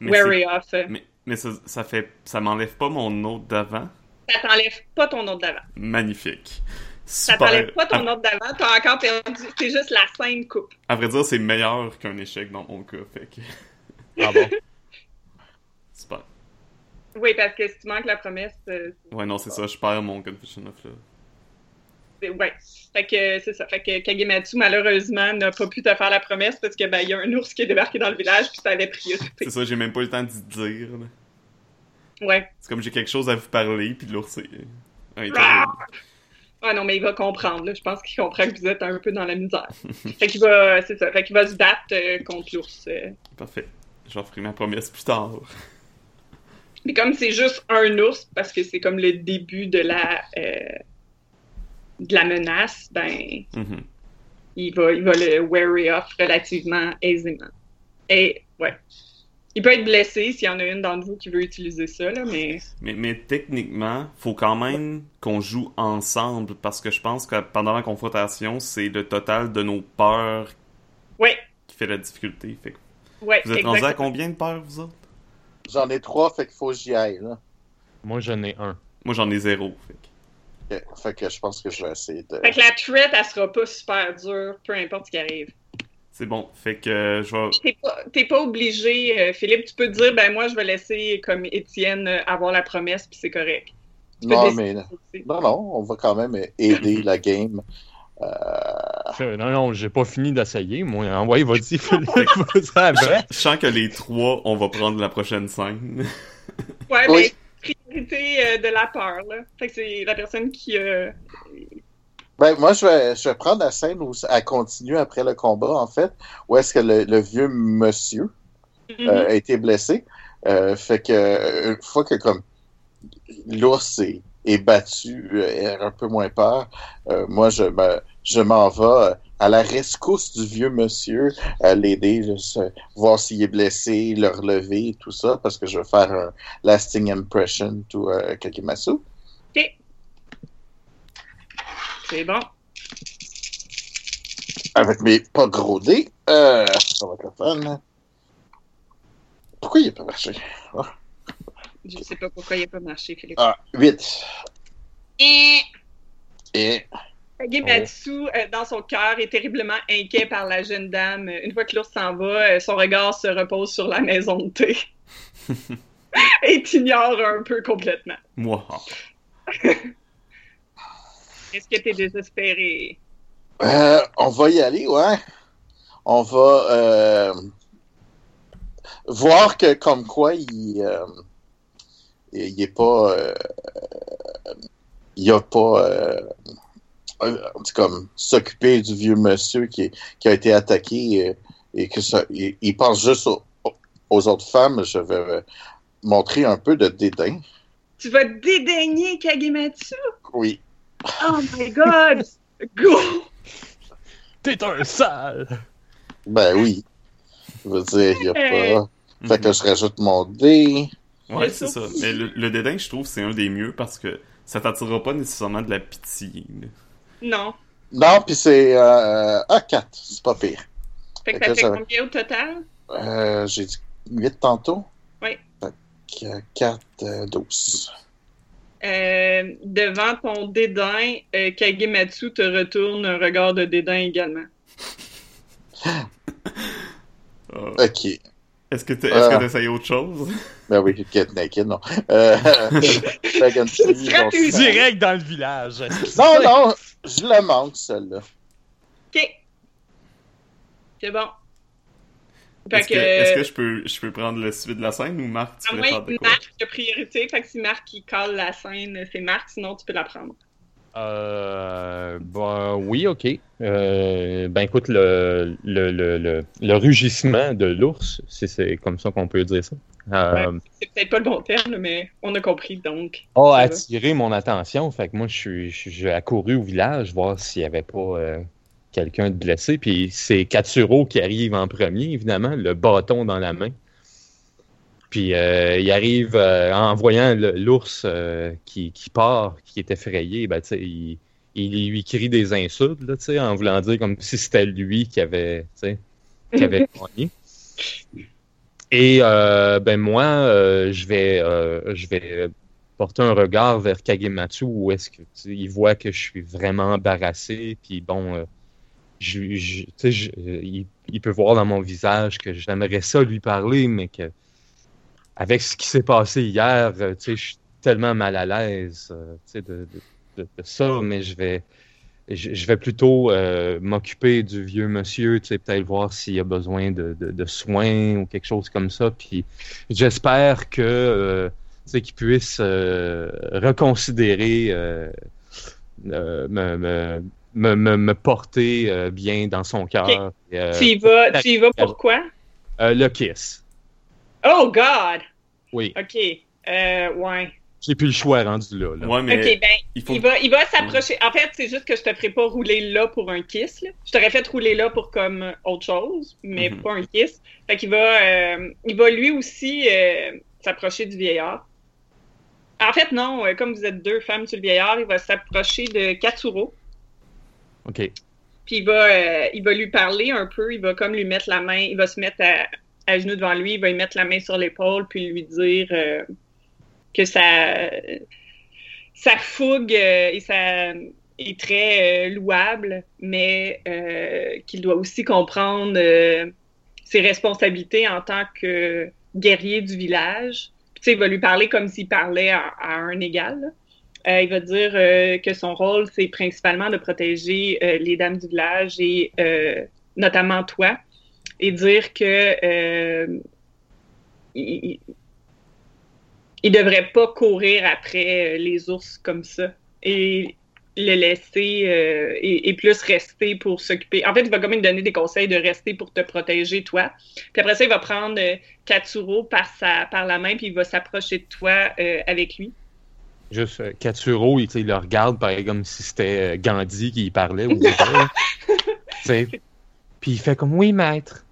wary off. mais, mais ça, ça fait. Ça m'enlève pas mon autre d'avant? Ça t'enlève pas ton autre d'avant. Magnifique. Ça t'enlève pas ton autre d'avant. T'as encore perdu. C'est juste la scène coupe. à vrai dire, c'est meilleur qu'un échec dans mon cas. Fait que. Ah bon? Oui, parce que si tu manques la promesse, euh, Ouais, non, c'est ça. Je perds mon Confession of Love. ouais. Fait que c'est ça. Fait que Kagematsu, malheureusement, n'a pas pu te faire la promesse parce que ben, il y a un ours qui est débarqué dans le village, puis ça avait priorité. C'est ça, j'ai même pas eu le temps d'y dire. là. Ouais. C'est comme j'ai quelque chose à vous parler, puis l'ours est. Ah! Ah non, mais il va comprendre. Là. Je pense qu'il comprend que vous êtes un peu dans la misère. fait qu'il va, c'est ça. Fait qu'il va se battre euh, contre l'ours. euh. Parfait. J'en ferai ma promesse plus tard. Mais comme c'est juste un ours, parce que c'est comme le début de la euh, de la menace, ben Mhm. il va, il va le wary off relativement aisément. Et ouais. Il peut être blessé s'il y en a une d'entre vous qui veut utiliser ça, là, mais Mais, mais techniquement, faut quand même qu'on joue ensemble parce que je pense que pendant la confrontation, c'est le total de nos peurs ouais, qui fait la difficulté. Fait que ouais, vous êtes rendu à combien de peurs, vous autres? J'en ai trois, fait qu'il faut que j'y aille, là. Moi, j'en ai un. Moi, j'en ai zéro. Fait que- Fait que je pense que je vais essayer de... Fait que la threat, elle sera pas super dure, peu importe ce qui arrive. C'est bon. Fait que euh, je vais... T'es pas, t'es pas obligé, euh, Philippe, tu peux te dire, ben moi, je vais laisser, comme Étienne, euh, avoir la promesse, puis c'est correct. Tu Non, mais... aussi. Non, non, on va quand même aider la game. Non, non, j'ai pas fini d'essayer. Moi, envoyez vas-y après. Je sens que les trois, on va prendre la prochaine scène. Ouais, Oui. mais priorité euh, de la peur, là. Fait que c'est la personne qui... euh, Ben, moi, je vais, je vais prendre la scène où elle continue après le combat, en fait, où est-ce que le, le vieux monsieur euh, a été blessé. Euh, fait que, une fois que, comme, l'ours est, est battu, euh, un peu moins peur, euh, moi, je me, je m'en vais euh, à la rescousse du vieux monsieur, à l'aider, juste, euh, voir s'il est blessé, le relever, tout ça, parce que je veux faire un lasting impression to euh, Kakimasu. OK. C'est bon. Avec mes pas gros dés. Euh, ça va être le fun. Pourquoi il n'a pas marché? Je sais pas pourquoi il a pas marché, Philippe. Ah, 8. Et... Et Kagematsu, euh, dans son cœur, est terriblement inquiet par la jeune dame. Une fois que l'ours s'en va, euh, son regard se repose sur la maison de thé. Et t'ignore un peu complètement. Moi. Est-ce que t'es désespéré? euh, on va y aller, ouais. On va euh, voir que comme quoi il, euh, il est pas euh, il a pas euh, comme s'occuper du vieux monsieur qui, qui a été attaqué euh, et que ça il, il pense juste aux, aux autres femmes. Je vais euh, montrer un peu de dédain. Tu vas dédaigner Kagematsu? Oui. Oh my god! Go! T'es un sale! Ben oui. Je veux dire, il y a pas. Fait que je rajoute mon dé. Ouais, c'est ça. Mais le, le dédain, je trouve, c'est un des mieux parce que ça t'attirera pas nécessairement de la pitié. Non. Non, puis c'est euh, ah, 4. C'est pas pire. Fait que Fait ça fait ça- combien au total? Euh, J'ai dit 8 tantôt. Oui. Fait que 4, euh, 12. Euh, devant ton dédain, euh, Kagematsu te retourne un regard de dédain également. Ok. Est-ce que tu Euh. essayé autre chose? Ben oui, Get Naked, non. Euh, Direct dans le village. Non, non, je le manque, celle-là. OK. C'est bon. Est-ce que, que, est-ce que je peux, je peux prendre le suite de la scène ou Marc, tu à faire de que quoi? Marc a priorité, fait que si Marc il colle la scène, c'est Marc, sinon tu peux la prendre. Euh, ben, oui, ok. Euh, ben écoute, le, le, le, le, rugissement de l'ours, si c'est comme ça qu'on peut dire ça, euh, C'est peut-être pas le bon terme, mais on a compris donc. a Ça va. attiré mon attention. Fait que moi, je suis, accouru au village voir s'il n'y avait pas euh, quelqu'un de blessé. Puis c'est Katsuro qui arrive en premier, évidemment, le bâton dans la main. Puis euh, il arrive euh, en voyant l'ours euh, qui, qui part, qui est effrayé, ben, il, il lui crie des insultes, là, en voulant dire comme si c'était lui qui avait, qui avait gagné. Et ben moi, je vais, je vais porter un regard vers Kagematsu où est-ce que il voit que je suis vraiment embarrassé, puis bon, je, je- il, il peut voir dans mon visage que j'aimerais ça lui parler, mais que avec ce qui s'est passé hier, euh, tu sais, je suis tellement mal à l'aise, euh, tu sais, de, de, de- de ça, mais je vais, je, je vais plutôt euh, m'occuper du vieux monsieur, tu sais, peut-être voir s'il a besoin de, soins ou quelque chose comme ça. Puis j'espère que, euh, tu sais, qu'il puisse euh, reconsidérer, me, me, me, me, me porter bien dans son cœur. Tu y vas, tu y vas pourquoi? le kiss. Oh God! Oui, Ok. Euh, ouais. j'ai plus le choix rendu là. là. Ouais, mais Ok, ben, il faut. il va, il va s'approcher. En fait, c'est juste que je te ferai pas rouler là pour un kiss. Là. Je t'aurais fait rouler là pour comme autre chose, mais Mhm. pas un kiss. Fait qu'il va, euh, il va lui aussi euh, s'approcher du vieillard. En fait, non, comme vous êtes deux femmes sur le vieillard, il va s'approcher de Katsuro. OK. Puis il va, euh, il va lui parler un peu, il va comme lui mettre la main, il va se mettre à, à genoux devant lui, il va lui mettre la main sur l'épaule, puis lui dire euh, que sa, sa fougue euh, est très euh, louable, mais qu'il doit aussi comprendre ses responsabilités en tant que guerrier du village. Il va lui parler comme s'il parlait à, un égal. il va dire que son rôle, c'est principalement de protéger les dames du village et notamment toi, et dire que euh, il, il devrait pas courir après euh, les ours comme ça et le laisser euh, et, et plus rester pour s'occuper. En fait, il va quand même donner des conseils de rester pour te protéger toi. Puis après ça, il va prendre euh, Katsuro par sa par la main puis il va s'approcher de toi euh, avec lui. Juste, Katsuro, il, le regarde pareil comme si c'était Gandhi qui y parlait. Ou. Puis il fait comme oui, maître.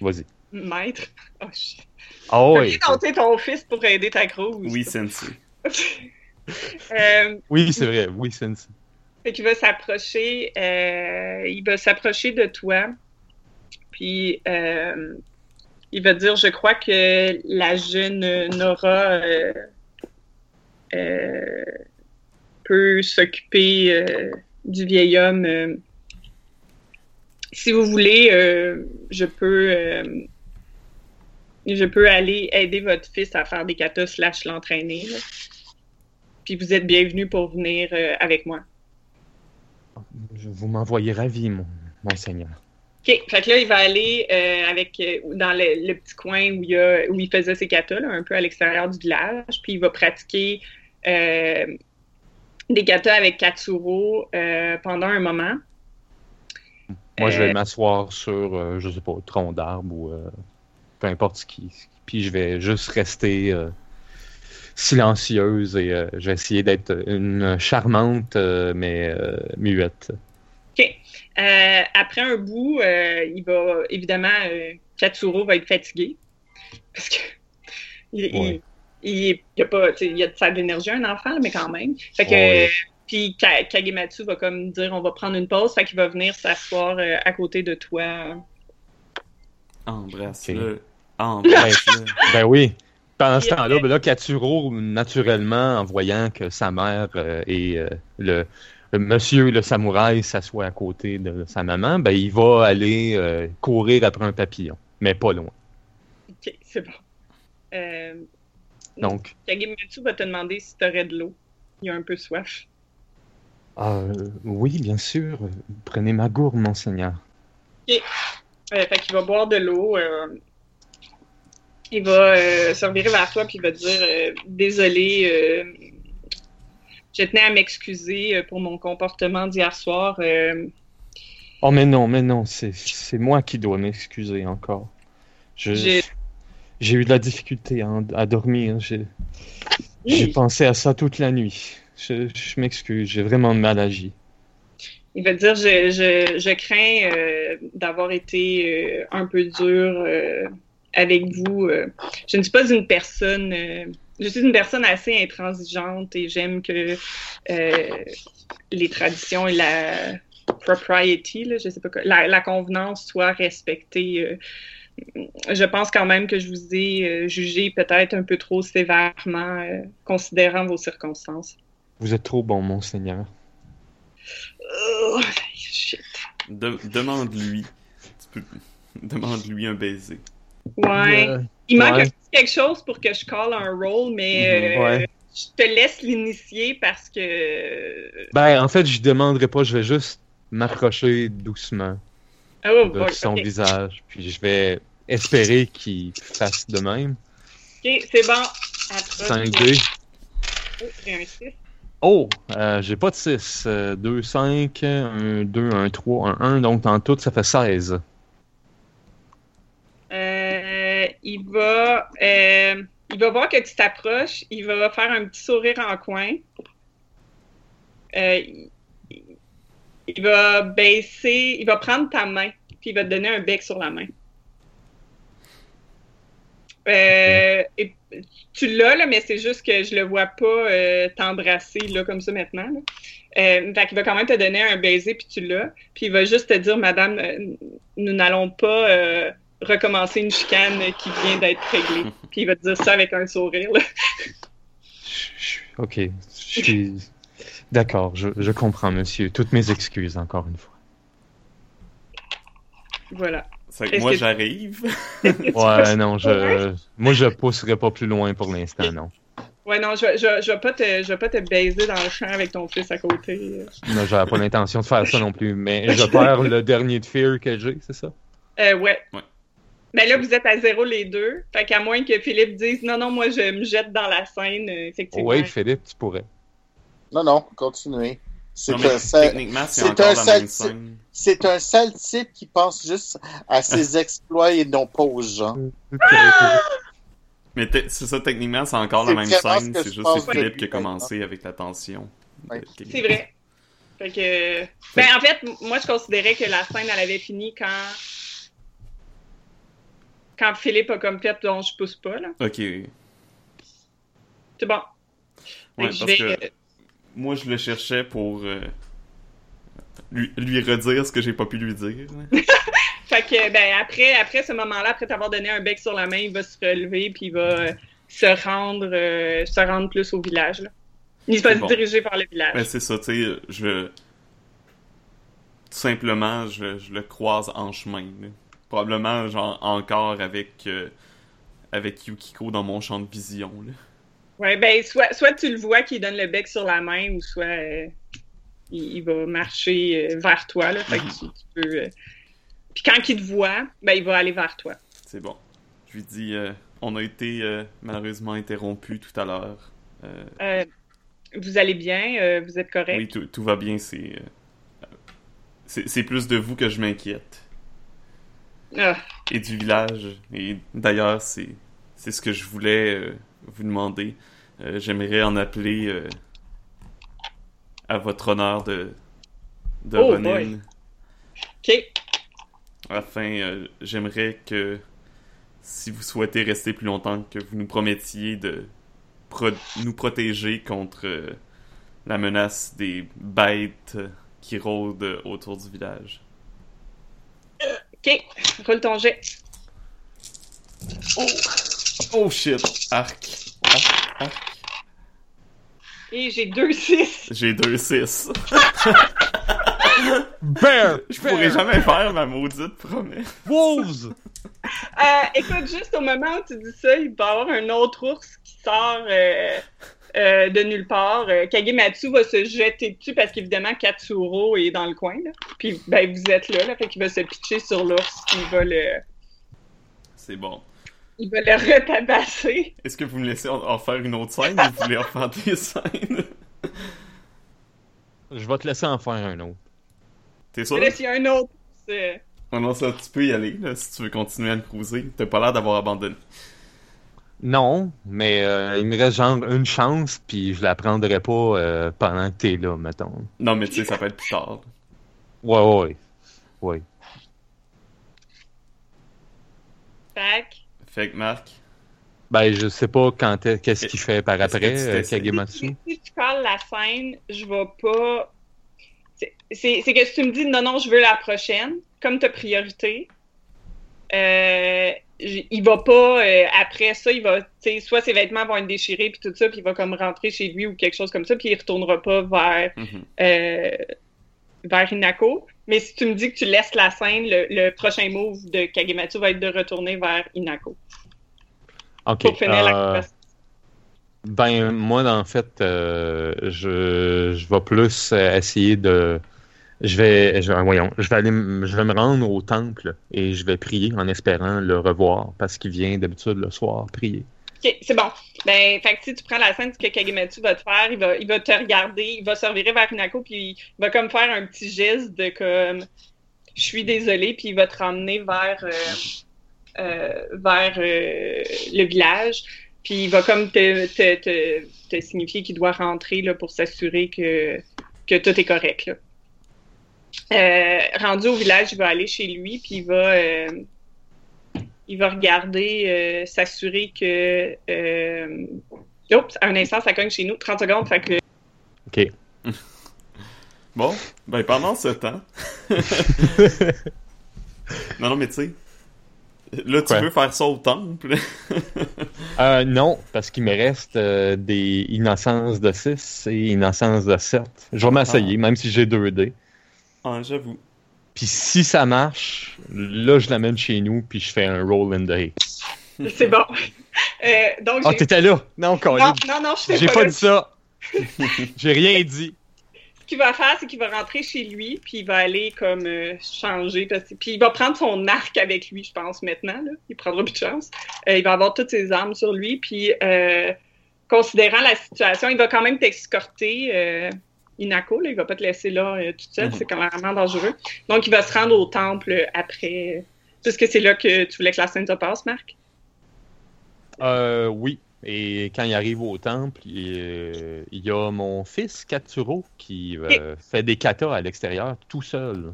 Vas-y. Maître? Oh, shit. Ah T'as oui, compté ton fils pour aider ta cause. Oui, Sensei. Euh, oui, c'est vrai. Oui, c'est Fait qu'il va s'approcher, euh, il va s'approcher de toi, puis euh, il va dire, je crois que la jeune Nora euh, euh, peut s'occuper euh, du vieil homme. Si vous voulez, euh, je peux, euh, je peux aller aider votre fils à faire des katas slash l'entraîner. Puis vous êtes bienvenue pour venir euh, avec moi. Je- Vous m'envoyez ravi, mon, monseigneur. OK. Fait que là, il va aller avec dans le, le petit coin où il, a, où il faisait ses katas, là, un peu à l'extérieur du village. Puis il va pratiquer des katas avec Katsuro pendant un moment. Moi, je vais Euh, m'asseoir sur, euh, je sais pas, tronc d'arbre ou euh, peu importe ce qui. Puis je vais juste rester silencieuse et euh, je vais essayer d'être une charmante, euh, mais euh, muette. Euh, après un bout, il va évidemment Katsuro va être fatigué parce que il, Ouais. il, il a pas, il a de ça d'énergie un enfant, mais quand même. Fait que Ouais. Puis Ka- Kagematsu va comme dire on va prendre une pause, fait qu'il va venir s'asseoir euh, à côté de toi. Embrasse-le. Embrasse-le. Ben oui. Pendant ce temps-là, ben là, Katsuro, naturellement, en voyant que sa mère euh, et euh, le, le monsieur, le samouraï, s'assoit à côté de sa maman, ben il va aller euh, courir après un papillon, mais pas loin. Ok, c'est bon. Euh, Donc, Kagematsu va te demander si tu aurais de l'eau. Il a un peu soif. Euh, oui, bien sûr, prenez ma gourde, monseigneur. Euh, fait qu'il va boire de l'eau. euh, il va euh, se revirer vers toi puis il va te dire Désolé, je tenais à m'excuser pour mon comportement d'hier soir. Oh, mais non, mais non, c'est moi qui dois m'excuser encore. J'ai- eu de la difficulté à, à dormir. J'ai j'ai Oui. pensé à ça toute la nuit. Je, m'excuse, j'ai vraiment mal agi. Il va dire Je, je, crains euh, d'avoir été euh, un peu dur euh, avec vous. je ne suis pas une personne. je suis une personne assez intransigeante et j'aime que les traditions et la propriety, la, convenance soient respectées. je pense quand même que je vous ai jugé peut-être un peu trop sévèrement, considérant vos circonstances. Vous êtes trop bon, monseigneur. Oh, shit. De- demande-lui. Peux... Demande-lui un baiser. Ouais. Euh, Il manque ouais. quelque chose pour que je call un rôle, mais Mhm, euh, ouais. je te laisse l'initier parce que. Ben, en fait, je demanderai pas, je vais juste m'approcher doucement Ah, oh, de son visage, puis je vais espérer qu'il fasse de même. Ok, c'est bon. Approche. 5D. Oh, j'ai un six. Oh, euh, j'ai pas de 6. 2, 5, 1, 2, 1, 3, 1, 1. Donc, en tout, ça fait 16. Euh, il va. euh, il va voir que tu t'approches. Il va faire un petit sourire en coin. Il, va baisser. Il va prendre ta main. Puis il va te donner un bec sur la main. Euh, et tu l'as, là, mais c'est juste que je le vois pas euh, t'embrasser là, comme ça maintenant. Là. Euh, fait qu'il va quand même te donner un baiser, puis tu l'as. Puis il va juste te dire, Madame, euh, nous n'allons pas euh, recommencer une chicane qui vient d'être réglée. Puis il va te dire ça avec un sourire. là. Ok, je suis... D'accord, je, je comprends, monsieur. Toutes mes excuses, encore une fois. Voilà. C'est que moi, que- j'arrive. Ouais, non, je... Moi, je pousserai pas plus loin pour l'instant, non. Ouais, non, je, vais- je, vais- je vais pas te, je vais pas te baiser dans le champ avec ton fils à côté. Non, j'avais pas l'intention de faire ça non plus, mais je perds le dernier de fear que j'ai, c'est ça? Euh, ouais. Ouais. Ben là, vous êtes à zéro les deux. Fait qu'à moins que Philippe dise non, non, moi je me jette dans la scène, euh, effectivement. Oui, Philippe, tu pourrais. Non, non, continuez. C'est un, sale- techniquement, c'est un la sale même type. scène. c'est un sale type qui pense juste à ses exploits et non pas aux gens. Mais c'est ça, techniquement, c'est encore C'est la même scène. C'est juste c'est Philippe qui a maintenant. commencé avec la tension. Ouais. C'est vrai. Fait que. Ben, en fait, moi, je considérais que la scène, elle avait fini quand. Quand Philippe a comme fait, donc je pousse pas, là. Ok. C'est bon. Fait que parce je vais. que euh, moi, je le cherchais pour euh, lui, lui redire ce que j'ai pas pu lui dire. Fait que, ben, après, après ce moment-là, après t'avoir donné un bec sur la main, il va se relever, puis il va euh, se rendre, euh, se rendre plus au village, là. Il va se bon. diriger vers le village. Ben, c'est ça, tu sais, je... Tout simplement, je, je le croise en chemin. là. Probablement, genre, encore avec... euh, avec Yukiko dans mon champ de vision, là. Ouais, ben, soit, soit tu le vois qu'il donne le bec sur la main, ou soit euh, il, il va marcher euh, vers toi, là. Fait que tu, tu peux. euh, Puis quand il te voit, ben, il va aller vers toi. C'est bon. Je lui dis, on a été malheureusement interrompu tout à l'heure. Vous allez bien, vous êtes correct? oui, tout, tout va bien, c'est... c'est c'est plus de vous que je m'inquiète. Ah, Et du village. Et d'ailleurs, c'est c'est ce que je voulais vous demander. Euh, J'aimerais en appeler euh, à votre honneur de, de Oh, Ronin. ok. Afin, euh, j'aimerais que si vous souhaitez rester plus longtemps, que vous nous promettiez de pro- nous protéger contre la menace des bêtes qui rôdent autour du village. Ok, roule ton jet. Oh, oh shit! Arc! Arc! Arc! Et j'ai deux six. J'ai deux 6. Bear! Je pourrais jamais faire ma maudite promesse. Wolves! Euh, écoute, juste au moment où tu dis ça, il va y avoir un autre ours qui sort euh, euh, de nulle part. Euh, Kagematsu va se jeter dessus parce qu'évidemment, Katsuro est dans le coin. Là. Puis, ben, vous êtes là, là. Fait qu'il va se pitcher sur l'ours. Il va le. C'est bon. Il va le retabasser. Est-ce que vous me laissez en, en faire une autre scène ou vous voulez en faire des scènes? Je vais te laisser en faire un autre. T'es sûr? Mais s'il y a un autre. c'est- Oh non, ça, tu peux y aller, là, si tu veux continuer à me cruiser. T'as pas l'air d'avoir abandonné. Non, mais euh, il me reste genre une chance, puis je la prendrai pas euh, pendant que t'es là, mettons. Non, mais tu sais, ça peut être plus tard. Ouais, ouais, ouais. Fait que- Fait que, Marc, Ben, je sais pas quand est- qu'est-ce qu'il fait par après, euh? Kagematsu. Si tu calls la scène, je vais pas. C'est que si tu me dis non, non, je veux la prochaine, comme ta priorité, euh, il va pas. euh, après ça, il va. tu sais, Soit ses vêtements vont être déchirés, puis tout ça, puis il va comme rentrer chez lui ou quelque chose comme ça, puis il retournera pas vers, euh, vers Inako. Mais si tu me dis que tu laisses la scène, le, le prochain move de Kagematsu va être de retourner vers Inako Ok. pour finir la euh, conversation. Ben, moi, en fait, euh, je, je vais plus euh, essayer de. Je vais, je, voyons, je vais aller, je vais me rendre au temple et je vais prier en espérant le revoir parce qu'il vient d'habitude le soir prier. Ok, c'est bon. Ben, fait que si tu prends la scène, ce que Kagematsu va te faire, il va, il va te regarder, il va se revirer vers Inako, puis il va comme faire un petit geste de comme je suis désolé, puis il va te ramener vers euh, euh, vers euh, le village, puis il va comme te, te, te, signifier qu'il doit rentrer là, pour s'assurer que, que tout est correct. Là. Rendu au village, il va aller chez lui, puis il va il va regarder, euh, s'assurer que. Euh... Oups, un instant, ça cogne chez nous. 30 secondes, fait que. Ok. Bon, ben pendant ce temps. non, non, mais tu sais. Là, tu Quoi? veux faire ça au temple? Euh, non, parce qu'il me reste euh, des innocences de 6 et innocences de 7. Je vais m'essayer, même si j'ai 2 dés. ah, j'avoue. Puis si ça marche, là, je l'amène chez nous, puis je fais un roll in the hay. C'est bon. Euh, donc, Ah, t'étais là! Non, non, Colin. non, non, je sais J'ai pas. pas dit ça! J'ai rien dit. Ce qu'il va faire, c'est qu'il va rentrer chez lui, puis il va aller comme euh, changer. Parce... que- Puis il va prendre son arc avec lui, je pense, maintenant. Là. Il prendra plus de chance. Euh, il va avoir toutes ses armes sur lui, puis considérant la situation, il va quand même t'escorter. Inako, là, il va pas te laisser là euh, toute seule, Mhm. c'est quand même vraiment dangereux. Donc, il va se rendre au temple après. Puisque c'est là que tu voulais que la scène se passe, Marc? Euh, oui. Et quand il arrive au temple, il, euh, il y a mon fils Katsuro qui euh, fait des katas à l'extérieur tout seul.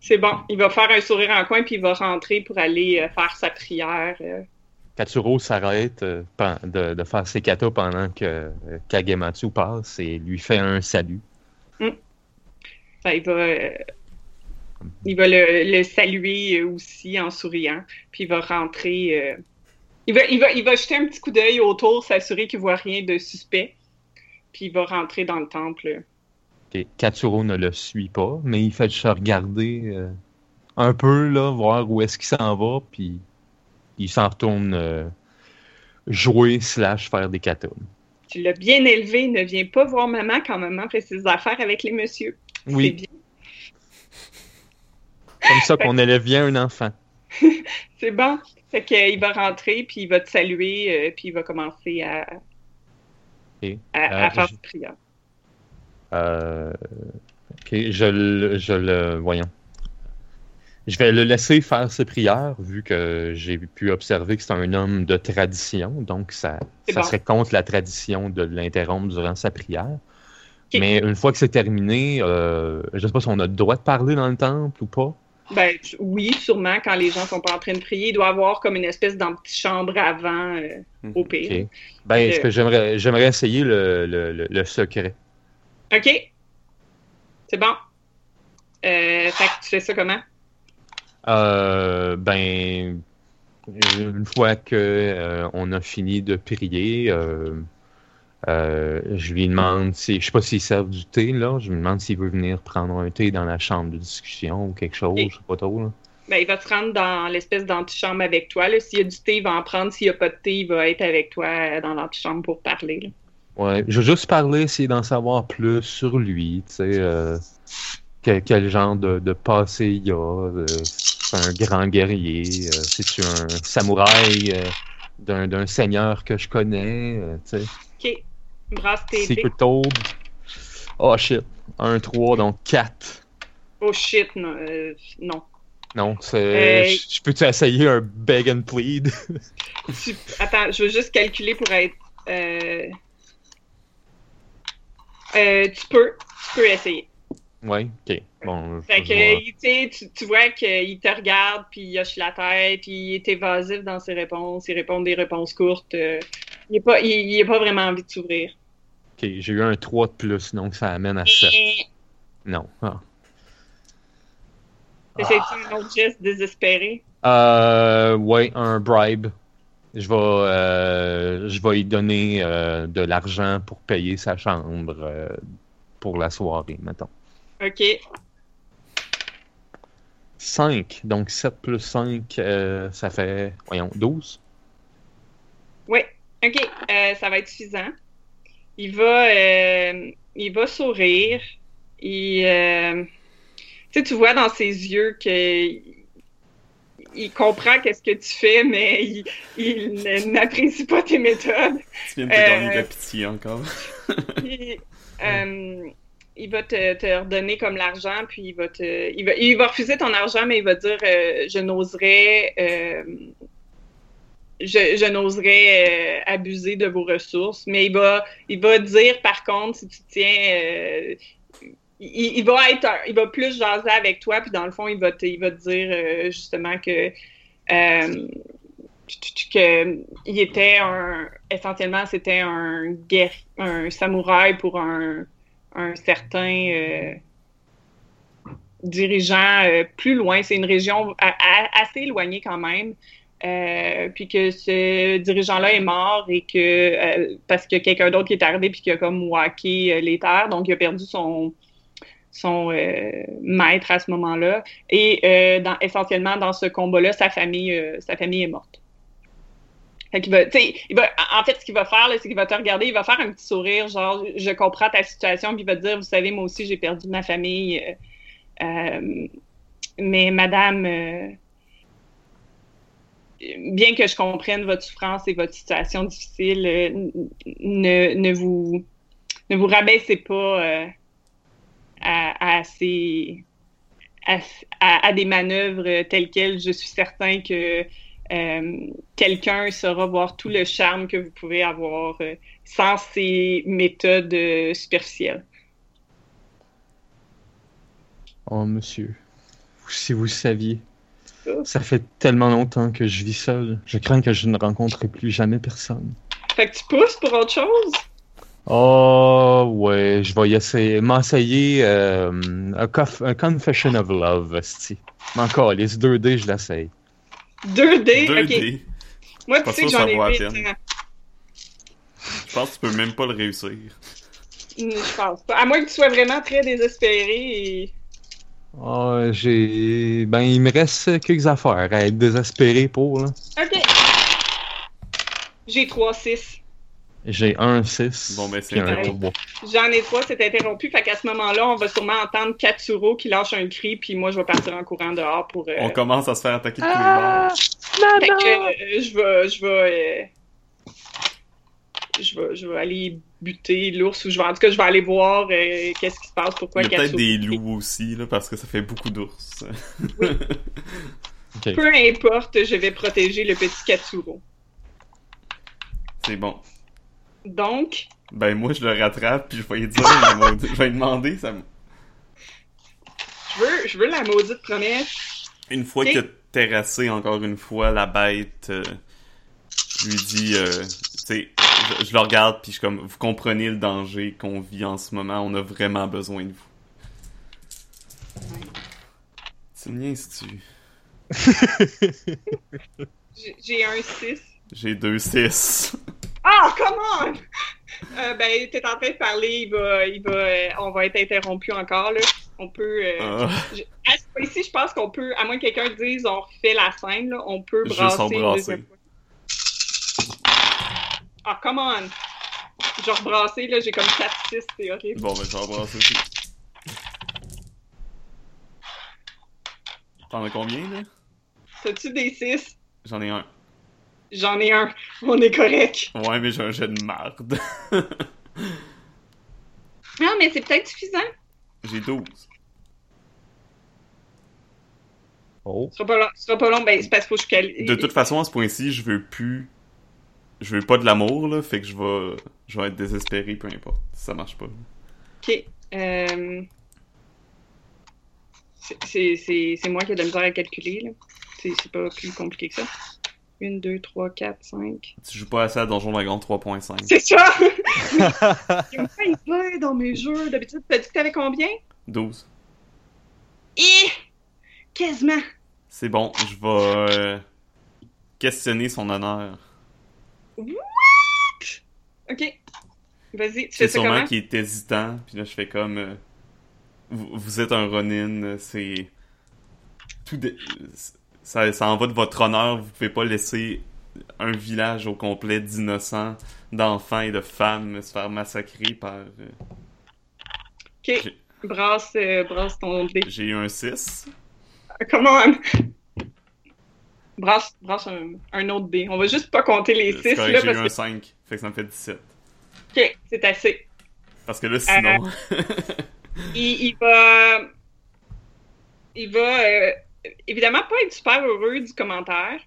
C'est bon. Il va faire un sourire en coin, puis il va rentrer pour aller euh, faire sa prière. Katsuro s'arrête euh, de, de faire ses katas pendant que euh, Kagematsu passe et lui fait un salut. Il va, euh, il va le, le saluer aussi en souriant, puis il va rentrer. il, va, il, va, il va jeter un petit coup d'œil autour, s'assurer qu'il voit rien de suspect, puis il va rentrer dans le temple. Katsuro ne le suit pas, mais il fait juste regarder euh, un peu, là, voir où est-ce qu'il s'en va, puis il s'en retourne euh, jouer slash faire des katas. Tu l'as bien élevé, ne viens pas voir maman quand maman fait ses affaires avec les messieurs. C'est Oui, bien. comme ça qu'on élève bien un enfant. C'est bon. Fait qu'il va rentrer, puis il va te saluer, euh, puis il va commencer à, à, à Euh, faire je- sa prière. Euh, ok, je le, je le, voyons. Je vais le laisser faire ses prières, vu que j'ai pu observer que c'est un homme de tradition, donc ça, ça bon. serait contre la tradition de l'interrompre durant sa prière. Mais une fois que c'est terminé, euh, je sais pas si on a le droit de parler dans le temple ou pas. Ben oui, sûrement, quand les gens sont pas en train de prier, il doit y avoir comme une espèce d'antichambre avant, euh, au pire. Ben, Euh, j'aimerais, j'aimerais essayer le, le, le, le secret. OK. C'est bon. Euh, fait que tu fais ça comment? Euh, ben, une fois que euh, on a fini de prier, euh, euh, je lui demande si, je sais pas s'il sert du thé là, je lui demande s'il veut venir prendre un thé dans la chambre de discussion ou quelque chose, je sais pas trop là. Ben, il va se rendre dans l'espèce d'antichambre avec toi. S'il y a du thé, il va en prendre. S'il n'y a pas de thé, il va être avec toi dans l'antichambre pour parler. là. Ouais, je veux juste parler, essayer d'en savoir plus sur lui, tu sais, euh, quel, quel genre de, de passé il a. un grand guerrier, euh, c'est-tu un samouraï euh, d'un seigneur que je connais, euh, tu sais? Ok. Brasse tes dés. Secret Toad. Oh shit, 1, 3, donc 4. Oh shit, non. euh, non. Non, c'est. Euh, Je peux-tu essayer un beg and plead? Tu- Attends, je veux juste calculer pour être. euh, tu peux. Tu peux essayer. ouais, ok. Bon, Fait que, tu vois qu'il te regarde, puis il hoche la tête, puis il est évasif dans ses réponses. Il répond des réponses courtes. euh, il n'a pas, il, il a pas vraiment envie de s'ouvrir. Ok, j'ai eu un 3 de plus, donc ça amène à 7. Non. Ah. Essayes-tu un autre geste désespéré? Euh, ouais, un bribe. Je vais, euh, je vais lui donner euh, de l'argent pour payer sa chambre euh, pour la soirée, mettons. OK. 5, donc 7 plus 5, euh, ça fait, voyons, 12. Oui. OK. euh, ça va être suffisant. Il va, euh, il va sourire. Il, euh, tu sais, tu vois dans ses yeux que il comprend qu'est-ce que tu fais, mais il, n'apprécie pas tes méthodes. Tu viens de te gagner de la pitié encore. Puis, euh, il va te, te redonner comme l'argent, puis il va te, il va, il va refuser ton argent, mais il va dire, euh, je n'oserais, euh, je, n'oserais euh, abuser de vos ressources, mais il va, il va dire par contre, si tu tiens, il, va être, il va plus jaser avec toi, puis dans le fond, il va te, il va dire justement que euh, que il était un essentiellement c'était un guerrier, un samouraï pour un, un certain euh, dirigeant euh, plus loin. C'est une région assez éloignée quand même. Euh, puis que ce dirigeant-là est mort et que parce a quelqu'un d'autre qui est arrivé puis qui a comme wacké les terres, donc il a perdu son son maître à ce moment-là. Et essentiellement dans ce combat-là, sa famille sa famille est morte. Il va, en fait, ce qu'il va faire, c'est qu'il va te regarder, il va faire un petit sourire, genre, je comprends ta situation, puis il va te dire, vous savez, moi aussi, j'ai perdu ma famille, euh, euh, mais madame, euh, bien que je comprenne votre souffrance et votre situation difficile, ne, ne vous, ne vous rabaissez pas à, ces, à- à des manœuvres telles quelles. Je suis certain que euh, quelqu'un saura voir tout le charme que vous pouvez avoir euh, sans ces méthodes euh, superficielles. Oh, monsieur. Si vous saviez. Oh. Ça fait tellement longtemps que je vis seul. Je crains que je ne rencontrerai plus jamais personne. Fait que tu pousses pour autre chose? Oh, ouais, je vais essayer, m'essayer euh, un, Confession of Love, esti. Encore, les 2D, je l'essaye. 2D? 2D. Ok. Moi, tu sais que j'en ai vaut la 8 peine. ans. Je pense que tu peux même pas le réussir. Hmm, Je pense pas. À moins que tu sois vraiment très désespéré et... Oh, j'ai. Ben, il me reste quelques affaires à être désespéré pour, là. Ok. J'ai 3-6. J'ai un 6. Bon, ben, c'est un. 3. J'en ai trois, c'est interrompu. Fait qu'à ce moment-là, on va sûrement entendre Katsuro qui lâche un cri, puis moi, je vais partir en courant dehors pour... euh, On commence à se faire attaquer de tous les Ah! bords. Euh, je vais, je vais, euh, je vais, je vais aller buter l'ours ou je vais, en tout cas, je vais aller voir euh, qu'est-ce qui se passe, pourquoi Il y a peut-être des loups aussi, là, parce que ça fait beaucoup d'ours. Peu importe, je vais protéger le petit Katsuro. C'est bon. Donc, Ben, moi, je le rattrape, puis je vais lui dire, la maudite- je vais lui demander, ça... me- je veux, je veux la maudite promesse. Une fois a terrassé encore une fois la bête, euh, je lui dis, euh, tu sais, je, je le regarde, puis je suis comme, vous comprenez le danger qu'on vit en ce moment, on a vraiment besoin de vous. Tu me? J'ai- J'ai un 6. J'ai deux 6. Ah, come on! Euh, ben, t'es en train de parler, il va, il va, euh, on va être interrompu encore, là. On peut... euh, Ah, je- à ce point-ci, je pense qu'on peut, à moins que quelqu'un dise on refait la scène, là, on peut brasser. Ah, come on! je vais rebrasser, là, j'ai comme 4-6, c'est horrible. Bon, ben, je vais embrasser aussi. T'en as combien, là? T'as-tu des 6? J'en ai un. J'en ai un. On est correct. Ouais, mais j'ai un jet de marde. Non, mais c'est peut-être suffisant. j'ai 12. Oh. Ce sera pas long. Ce sera pas long. Ben, c'est parce qu'il faut que je cali- De toute façon, à ce point-ci, je veux plus. Je veux pas de l'amour, là, fait que je vais. Je vais être désespéré, peu importe. Ça marche pas. Ok. Euh... c'est- C'est c'est- c'est moi qui ai de la misère à calculer, là. C'est c'est pas plus compliqué que ça. 1, 2, 3, 4, 5. Tu joues pas assez à Donjon Dragon 3.5. C'est ça! Il me fait peur dans mes jeux. D'habitude, t'as dit que t'avais combien? 12. Et quasiment. C'est bon, je vais euh, questionner son honneur. Ok. Vas-y, tu C'est fais ça sûrement qu'il est hésitant, puis là je fais comme euh, vous, vous êtes un Ronin, c'est tout dé- ça, ça en va de votre honneur, vous pouvez pas laisser un village au complet d'innocents, d'enfants et de femmes se faire massacrer par euh, Ok. Brasse, euh, brasse ton dé. j'ai eu un 6. Comment? Brasse, brasse un, un autre dé. On va juste pas compter les Euh, C'est 6 correct, là j'ai eu un parce 5, fait que ça me fait 17. que. Ok, c'est assez. Parce que là sinon Il, il va. Il va euh, évidemment pas être super heureux du commentaire.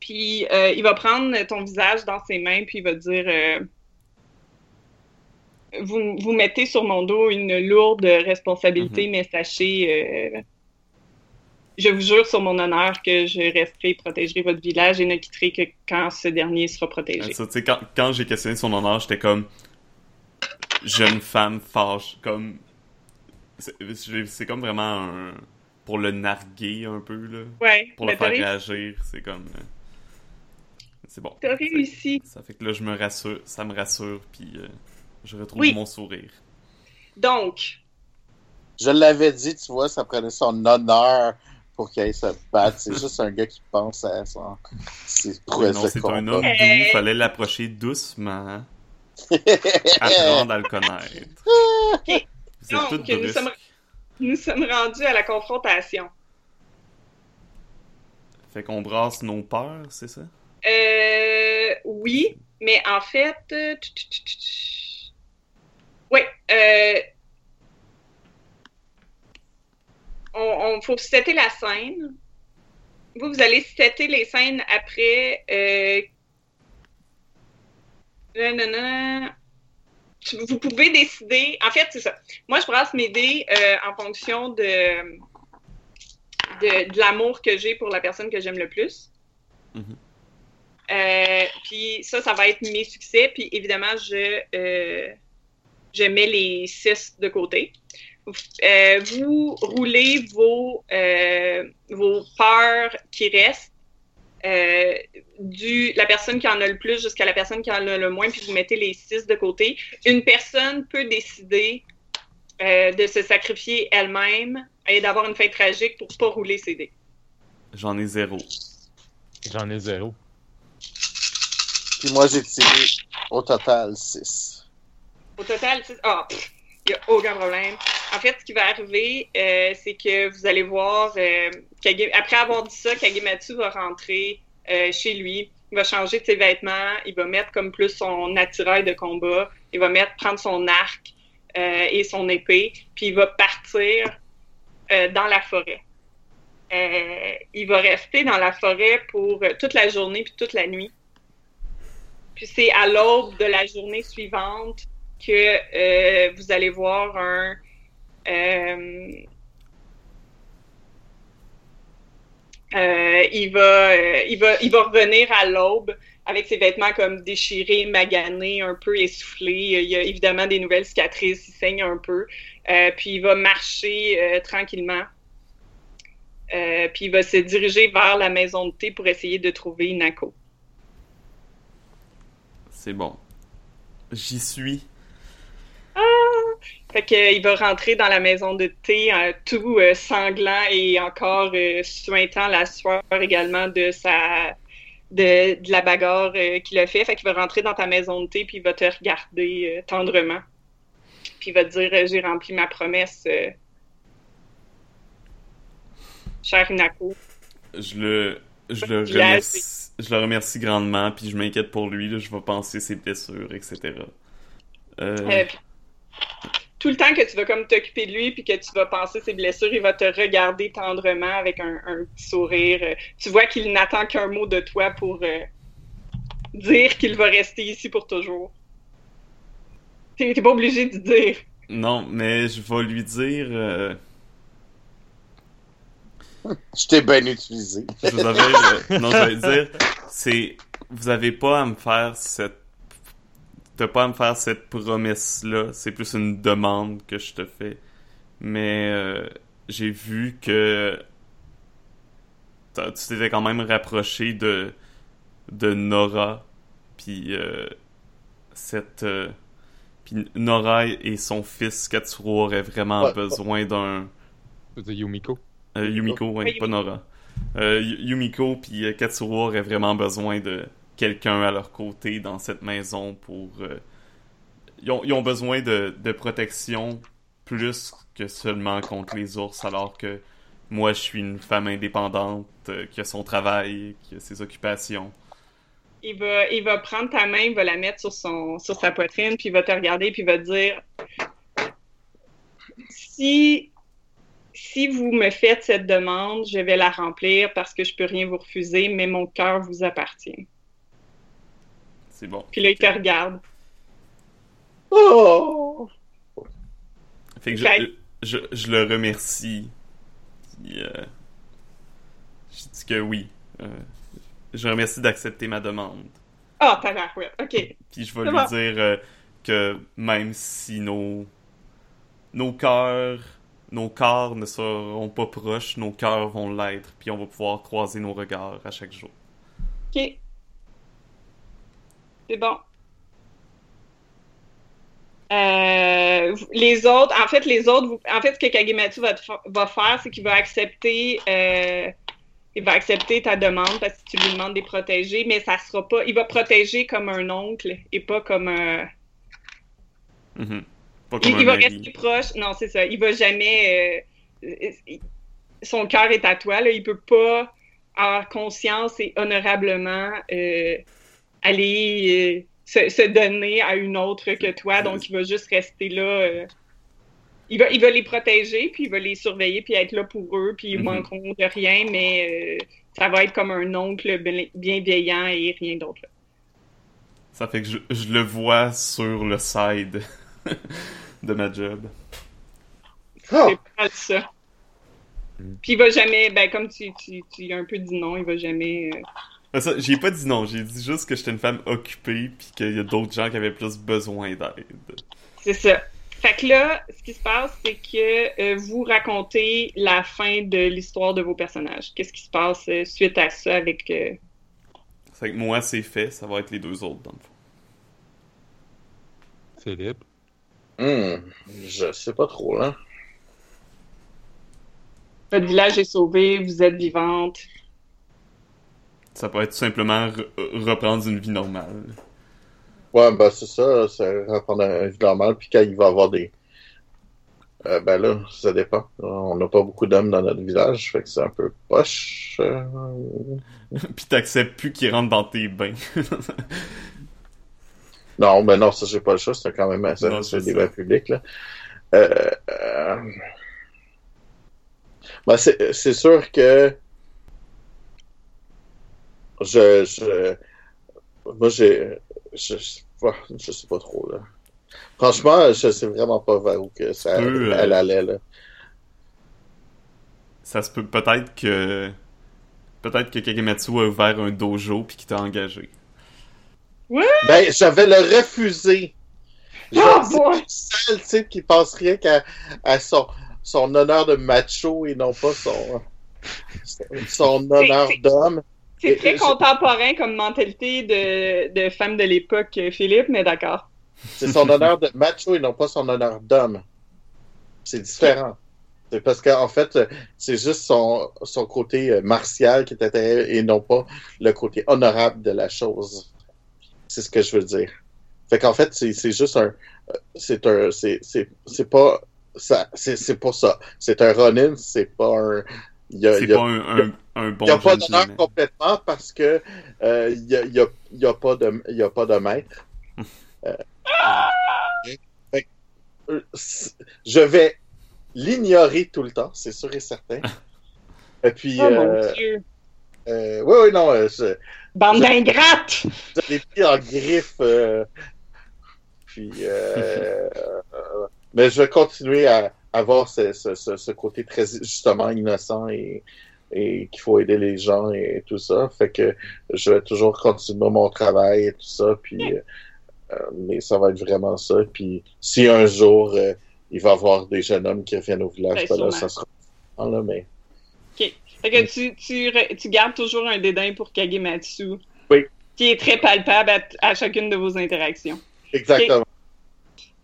Puis euh, il va prendre ton visage dans ses mains, puis il va dire euh, vous, vous mettez sur mon dos une lourde responsabilité, mais sachez, euh, je vous jure sur mon honneur que je resterai et protégerai votre village et ne quitterai que quand ce dernier sera protégé. Ça, tu sais, quand, quand j'ai questionné son honneur, j'étais comme jeune femme fâche, comme c'est comme vraiment un pour le narguer un peu là, Ouais, pour le faire réagir, c'est comme euh, c'est bon. T'as réussi. Ça fait que là je me rassure, ça me rassure puis euh, je retrouve Oui. mon sourire. Donc, Je l'avais dit, tu vois, ça prenait son honneur pour qu'il aille se battre. C'est juste un gars qui pense à Oui, prouesses non, c'est un homme doux, fallait l'approcher doucement, apprendre à le connaître. Vous êtes Donc, toutes nous sommes- nous sommes rendus à la confrontation. Fait qu'on brasse nos peurs, c'est ça? Euh, oui, mais en fait, euh, oui, euh, on, on faut setter la scène. Vous, vous allez setter les scènes après. Euh, nanana. Vous pouvez décider. En fait, c'est ça. Moi, je brasse mes dés euh, en fonction de, de, de l'amour que j'ai pour la personne que j'aime le plus. Euh, puis ça, ça va être mes succès. Puis évidemment, je, euh, je mets les six de côté. Vous roulez vos, vos peurs qui restent euh, du la personne qui en a le plus jusqu'à la personne qui en a le moins, puis vous mettez les six de côté. Une personne peut décider euh, de se sacrifier elle-même et d'avoir une fin tragique pour pas rouler ses dés. J'en ai zéro. J'en ai zéro. Puis moi, j'ai tiré au total 6. Au total, c'est- ah, il n'y a aucun problème. En fait, ce qui va arriver, euh, c'est que vous allez voir, euh, Après avoir dit ça, Kagematsu va rentrer euh, chez lui, il va changer de ses vêtements, il va mettre comme plus son attirail de combat, il va mettre, prendre son arc euh, et son épée, puis il va partir euh, dans la forêt. Euh, il va rester dans la forêt pour euh, toute la journée puis toute la nuit. Puis c'est à l'aube de la journée suivante que vous allez voir un euh, il va euh, il va il va revenir à l'aube avec ses vêtements comme déchirés, maganés, un peu essoufflés. Il y a évidemment des nouvelles cicatrices, il saigne un peu. Euh, puis il va marcher tranquillement. Puis il va se diriger vers la maison de thé pour essayer de trouver Nako. C'est bon. J'y suis. Fait que, euh, il va rentrer dans la maison de thé euh, tout euh, sanglant et encore euh, suintant la sueur également de sa de, de la bagarre euh, qu'il a fait. Fait qu'il va rentrer dans ta maison de thé, puis il va te regarder tendrement. Puis il va te dire J'ai rempli ma promesse, cher Inako. Je le, je le remercie, je le remercie grandement, puis je m'inquiète pour lui. Là, je vais penser ses blessures, etc. Puis tout le temps que tu vas comme t'occuper de lui puis que tu vas penser ses blessures, il va te regarder tendrement avec un, un petit sourire. Tu vois qu'il n'attend qu'un mot de toi pour euh, dire qu'il va rester ici pour toujours. T'es t'es pas obligé de dire. Non, mais je vais lui dire. euh, Je t'ai bien utilisé. je vous avais, euh, non, je vais lui dire, c'est, vous avez pas à me faire cette, t'as pas à me faire cette promesse-là. C'est plus une demande que je te fais. Mais euh, j'ai vu que tu t'étais quand même rapproché de de Nora, puis euh, cette, euh, puis Nora et son fils Katsuro auraient vraiment Ouais, besoin d'un dire Yumiko? euh, Yumiko, ouais, pas. Nora. Euh, Yu- Yumiko puis Katsuro auraient vraiment besoin de quelqu'un à leur côté dans cette maison pour... euh, ils, ont, besoin de, de protection plus que seulement contre les ours, alors que moi, je suis une femme indépendante euh, qui a son travail, qui a ses occupations. Il va, il va prendre ta main, il va la mettre sur, son, sur sa poitrine, puis il va te regarder, puis il va te dire si, si vous me faites cette demande, je vais la remplir parce que je peux rien vous refuser, mais mon cœur vous appartient. C'est bon. Puis là, il te regarde. Oh! Fait que je, je, je le remercie. Puis, euh, je dis que oui. Euh, je remercie d'accepter ma demande. Ah, oh, tabarouette, OK. Puis je vais lui bon. dire euh, que même si nos nos cœurs nos corps ne seront pas proches, nos cœurs vont l'être, puis on va pouvoir croiser nos regards à chaque jour. OK. C'est bon. Euh, les autres, en fait, les autres, vous- en fait, ce que Kagematsu va, va faire, c'est qu'il va accepter, euh, il va accepter ta demande parce que tu lui demandes de les protéger, mais ça sera pas, il va protéger comme un oncle et pas comme un. Pas comme il, un il va rester proche. Non, c'est ça. Il va jamais. euh, euh, son cœur est à toi. Là. Il peut pas avoir conscience et honorablement euh, aller euh, se, se donner à une autre que toi. Donc, il va juste rester là. euh, il, va, il va les protéger, puis il va les surveiller, puis être là pour eux, puis ils Mhm. manqueront de rien, mais euh, ça va être comme un oncle bien- bienveillant et rien d'autre. Ça fait que je, je le vois sur le side de ma job. Ah! C'est pas ça. Mm. Puis il va jamais, ben comme tu, tu, tu as un peu dit non, il va jamais. Ça, j'ai pas dit non, j'ai dit juste que j'étais une femme occupée, puis qu'il y a d'autres gens qui avaient plus besoin d'aide. C'est ça. Fait que là, ce qui se passe, c'est que euh, vous racontez la fin de l'histoire de vos personnages. Qu'est-ce qui se passe euh, suite à ça avec. euh, C'est que moi, c'est fait, ça va être les deux autres, dans le fond. Philippe? Hmm, je sais pas trop, là. Votre village est sauvé, vous êtes vivante. Ça peut être tout simplement re- reprendre une vie normale. Ouais, ben c'est ça, c'est reprendre un vie normale, puis quand il va avoir des... Euh, ben là, ça dépend. On n'a pas beaucoup d'hommes dans notre village, fait que c'est un peu poche. euh, Puis t'acceptes plus qu'ils rentrent dans tes bains. Non, ben non, ça j'ai pas le choix, c'est quand même un bains publics, là. Euh, ben, c'est c'est sûr que je, je moi j'ai je, je, sais pas trop là. Franchement, je sais vraiment pas vers où que ça peux, euh, elle allait là. ça se peut peut-être que. Peut-être que Kagematsu a ouvert un dojo puis qu'il t'a engagé. Ben, je vais le refuser. Je- Oh c'est boy! le seul type qui pense rien qu'à à son, son honneur de macho et non pas son, son honneur c'est- d'homme. C'est très je- contemporain comme mentalité de, de femme de l'époque, euh, Philippe, mais d'accord. C'est son honneur de macho et non pas son honneur d'homme. C'est différent. C'est parce qu'en fait, c'est juste son, son côté euh, martial qui est intéressant et non pas le côté honorable de la chose. C'est ce que je veux dire. Fait qu'en fait, c'est c'est juste un. euh, C'est un. C'est c'est- c'est pas. ça C'est c'est pas ça. C'est un Ronin, c'est pas un. C'est pas un, un, un bon il y a pas d'honneur complètement parce que euh, il y, a, y, a, il y a pas de il y a pas de maître. Euh, fait euh, je vais l'ignorer tout le temps, c'est sûr et certain. Et puis, Oh mon Dieu. oui, oui, non, je, Bande d'ingrates! je l'ai pris en griffe. euh, puis, euh, euh, mais je vais continuer à avoir ce, ce, ce, ce côté très justement innocent et, et qu'il faut aider les gens et tout ça. Fait que je vais toujours continuer mon travail et tout ça. Puis, euh, mais ça va être vraiment ça. Puis, si un jour euh, il va y avoir des jeunes hommes qui reviennent au village, Ben, là, ça sera. Ah, là, mais Fait que tu, tu, tu gardes toujours un dédain pour Kagematsu. Oui. Qui est très palpable à, à chacune de vos interactions. exactement.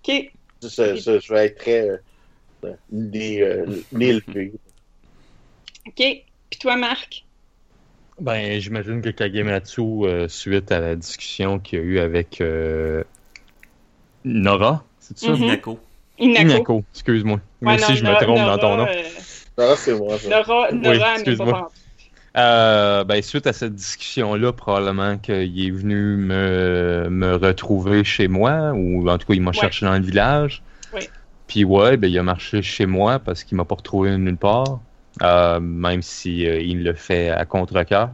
OK. Je, je, je vais être très euh, né, euh. OK. Puis toi, Marc? Ben, j'imagine que Kagematsu, euh, suite à la discussion qu'il y a eu avec euh, Nora, c'est ça? Mhm. Minako. Inako. Inako, excuse-moi. Moi Ouais, aussi, non, je me Nora- trompe dans ton nom. Nora, euh, Ah, c'est moi. ça. Nora, Nora, excuse-moi. Euh, ben, suite à cette discussion-là, probablement qu'il est venu me, me retrouver chez moi, ou en tout cas, il m'a Ouais. cherché dans le village. Oui. Puis ouais, ben, il a marché chez moi parce qu'il m'a pas retrouvé nulle part, euh, même si euh, il le fait à contre-cœur.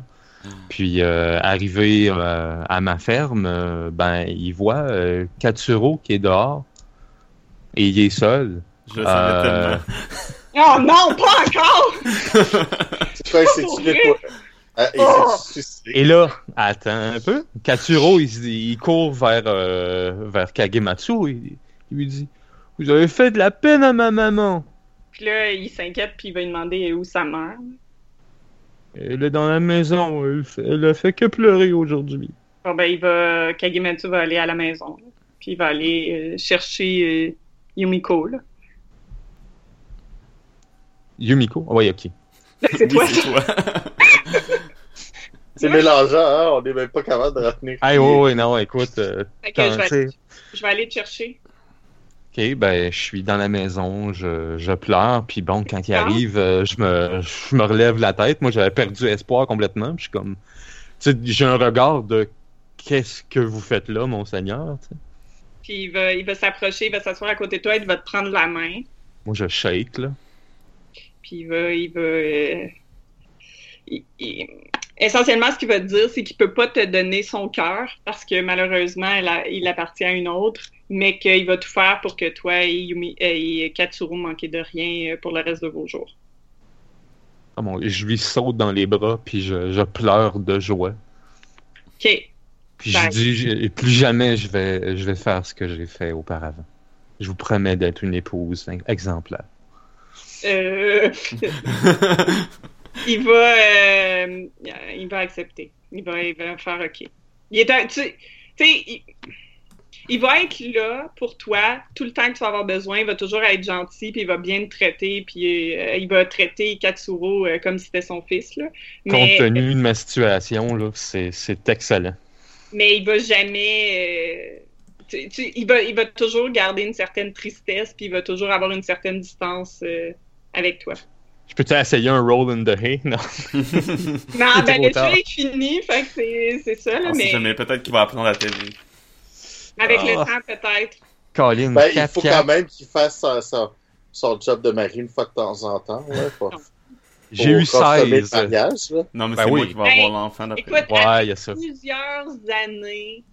Puis euh, arrivé euh, à ma ferme, euh, ben il voit euh, Katsuro qui est dehors et il est seul. Je le savais Euh, Oh non, pas encore! C'est Ah, Oh! Et là, attends un peu. Katsuro, il, il court vers, euh, vers Kagematsu. Il, il lui dit Vous avez fait de la peine à ma maman. Puis là, il s'inquiète, puis il va lui demander où sa mère. Elle est dans la maison. Elle, fait- elle a fait que pleurer aujourd'hui. Bon, ben, il va. Kagematsu va aller à la maison. là. Puis il va aller euh, chercher euh, Yumiko, là. Yumiko? Ah Oui, ok. C'est toi, Oui, c'est toi. C'est mélangeant, hein? On n'est même pas capable de retenir. Ah, ouais, ouais, non, écoute. euh, Fait que je vais, je vais aller te chercher. Ok, ben, je suis dans la maison, je, je pleure, puis bon, quand il Ah. arrive, euh, je me, je me relève la tête. Moi, j'avais perdu espoir complètement. puis Je suis comme, tu sais, j'ai un regard de qu'est-ce que vous faites là, mon seigneur. tu sais? Puis il va, il va s'approcher, il va s'asseoir à côté de toi, il va te prendre la main. Moi, je shake là. Puis il va. Il va euh, il- il- Essentiellement, ce qu'il va te dire, c'est qu'il peut pas te donner son cœur parce que malheureusement, elle a- il appartient à une autre, mais qu'il va tout faire pour que toi et, Yumi, et Katsuro manquez de rien euh, pour le reste de vos jours. Ah, bon, je lui saute dans les bras, puis je, je pleure de joie. OK. Puis je dis, je- plus jamais je vais, je vais faire ce que j'ai fait auparavant. Je vous promets d'être une épouse exemplaire. Euh, il va euh, il va accepter. Il va, il va faire OK. Il est un, tu tu sais, il, il va être là pour toi tout le temps que tu vas avoir besoin. Il va toujours être gentil, puis il va bien te traiter, puis euh, il va traiter Katsuro euh, comme si c'était son fils. Là. Compte tenu de ma situation, là, c'est, c'est excellent. mais il va jamais. euh, tu- tu- il, va, il va toujours garder une certaine tristesse, puis il va toujours avoir une certaine distance euh, avec toi. Je peux-tu essayer un roll in the hay? Non. Non, ben le jeu est fini, fait que c'est c'est ça, là, On sait mais jamais, peut-être qu'il va apprendre à t'aimer. Avec Ah. le temps, peut-être. Colin, Ben, il 4 faut quand même qu'il fasse son, son- son job de mari une fois de temps en temps. Pour, J'ai eu pour consommer le 16. mariage, là. Non, mais Ben c'est oui. moi qui vais Ben, avoir l'enfant d'après. Écoute, Ouais, après il y a ça. plusieurs années,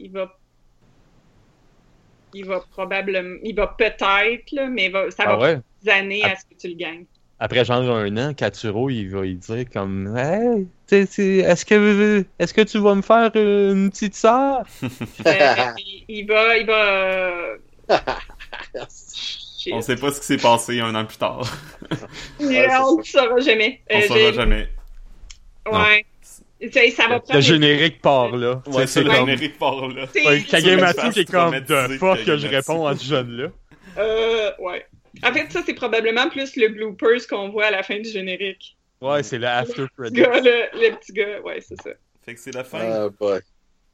il va il va probablement il va peut-être là, mais va- ça Ah va ouais? des années Ah. à ce que tu le gagnes. Après genre un an, Katsuro, il va lui dire comme Hey, est-ce que est-ce que tu vas me faire euh, une petite sœur? Euh, il, il va il va Shit. On sait pas ce qui s'est passé un an plus tard. Euh, on ne saura jamais. On Euh, saura jamais. Ouais. Ça va Le générique part là. Ouais, c'est le comme- générique par là. Kagematsu qui est comme The fuck que je réponds à ce jeune-là. Euh, ouais. En fait, ça, c'est probablement plus le bloopers qu'on voit à la fin du générique. Ouais, c'est le after Le, credit. petit gars, le, le petit gars, ouais, c'est ça. Fait que c'est la fin. Ah, boy.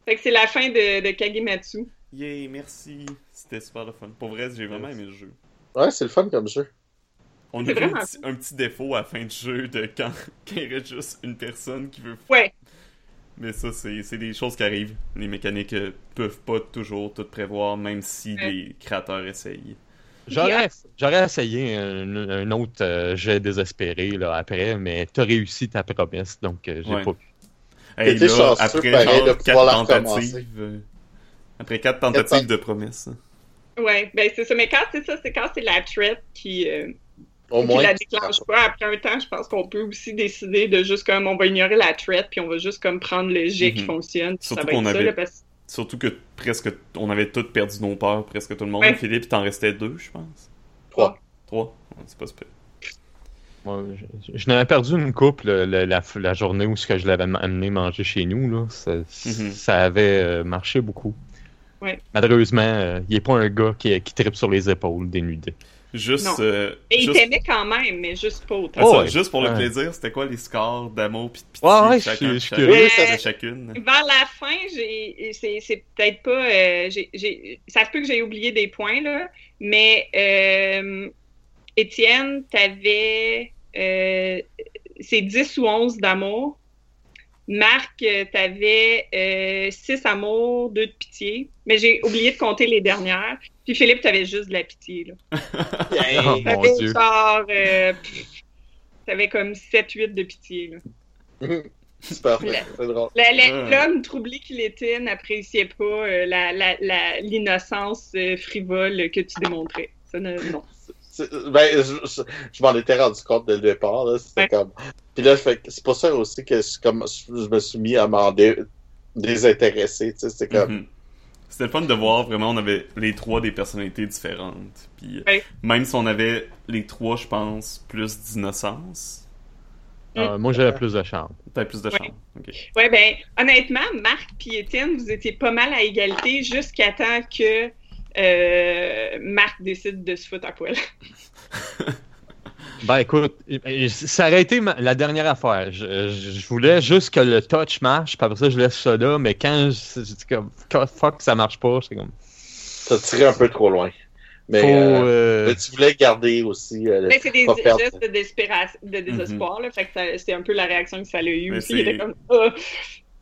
Fait que c'est la fin de, de Kagematsu. Yay, merci. C'était super le fun. Pour vrai, j'ai vraiment aimé le jeu. Ouais, c'est le fun comme jeu. On a un petit, un petit défaut à la fin du jeu de quand, quand il reste juste une personne qui veut. Ouais. Mais ça, c'est c'est des choses qui arrivent. Les mécaniques euh, peuvent pas toujours tout prévoir, même si Ouais. les créateurs essayent. J'aurais, j'aurais essayé un, un autre euh, jet désespéré là, après, mais t'as réussi ta promesse, donc euh, j'ai Ouais. pas pu. Hey, T'étais là, chanceux, après pareil, genre, de quatre pouvoir tentatives. euh, après quatre tentatives Quatre- de promesses. Ouais, ben c'est ça. Mais quand c'est ça, c'est quand c'est la threat qui, euh, Au qui moins. la déclenche pas. Après un temps, je pense qu'on peut aussi décider de juste comme on va ignorer la threat puis on va juste comme prendre le jet qui Mhm. fonctionne. Surtout ça va qu'on être ça, avait- là, parce... Surtout que presque on avait tous perdu nos peurs, presque tout le monde. Ouais. Philippe, il t'en restait deux, je pense. Trois. Trois? Ouais, c'est pas super. Moi, je, je n'avais perdu une coupe la, la journée où ce que je l'avais amené manger chez nous. Là. Ça, Mhm. ça avait euh, marché beaucoup. Ouais. Malheureusement, euh, il n'est pas un gars qui, qui tripe sur les épaules dénudé. Juste. Euh, Et il juste... t'aimait quand même, mais juste pas autant. Ça, ouais. juste pour le Ouais. plaisir, c'était quoi les scores d'amour pis de pitié Ouais, ouais, de chacun, je suis- de je suis chacun- chacune? Vers la fin, j'ai, c'est, c'est peut-être pas, euh, j'ai, j'ai- ça se peut que j'ai oublié des points là, mais euh, Étienne, t'avais, euh, c'est 10 ou 11 d'amour. Marc, euh, t'avais euh, 6 amours, 2 de pitié, mais j'ai oublié de compter les dernières. Puis Philippe, t'avais juste de la pitié là. Oh, mon T'avais Dieu. genre, euh, t'avais comme 7-8 de pitié là. C'est parfait. C'est drôle. La- la- Ouais. L'homme troublé qu'il était n'appréciait pas euh, la- la- la- l'innocence frivole que tu démontrais. Ça ne, non. Ben, je, je- je m'en étais rendu compte dès le départ. Là. C'était Ouais. comme. Puis là, c'est pour ça aussi que je, comme, je me suis mis à m'en dé- désintéresser. Tu sais, c'était comme. Mhm. C'était le fun de voir vraiment, on avait les trois des personnalités différentes. Puis euh, Ouais. même si on avait les trois, je pense, plus d'innocence, Euh, moi, j'avais plus de charme. peut-être plus de chance. Ok. Ouais, ben, honnêtement, Marc et Étienne, vous étiez pas mal à égalité jusqu'à temps que euh, Marc décide de se foutre à poil. Ben écoute, euh, ça aurait été ma- la dernière affaire. Je, voulais juste que le touch marche, puis après ça, je laisse ça là, mais quand je, je dis comme fuck, ça marche pas, c'est comme. T'as tiré un peu trop loin. Mais, Faut, euh, euh, mais tu voulais garder aussi. euh, Mais c'est des gestes de, désespération- de désespoir, là, fait que ça- c'est un peu la réaction que ça a eu Mais aussi. Il c'est- était comme.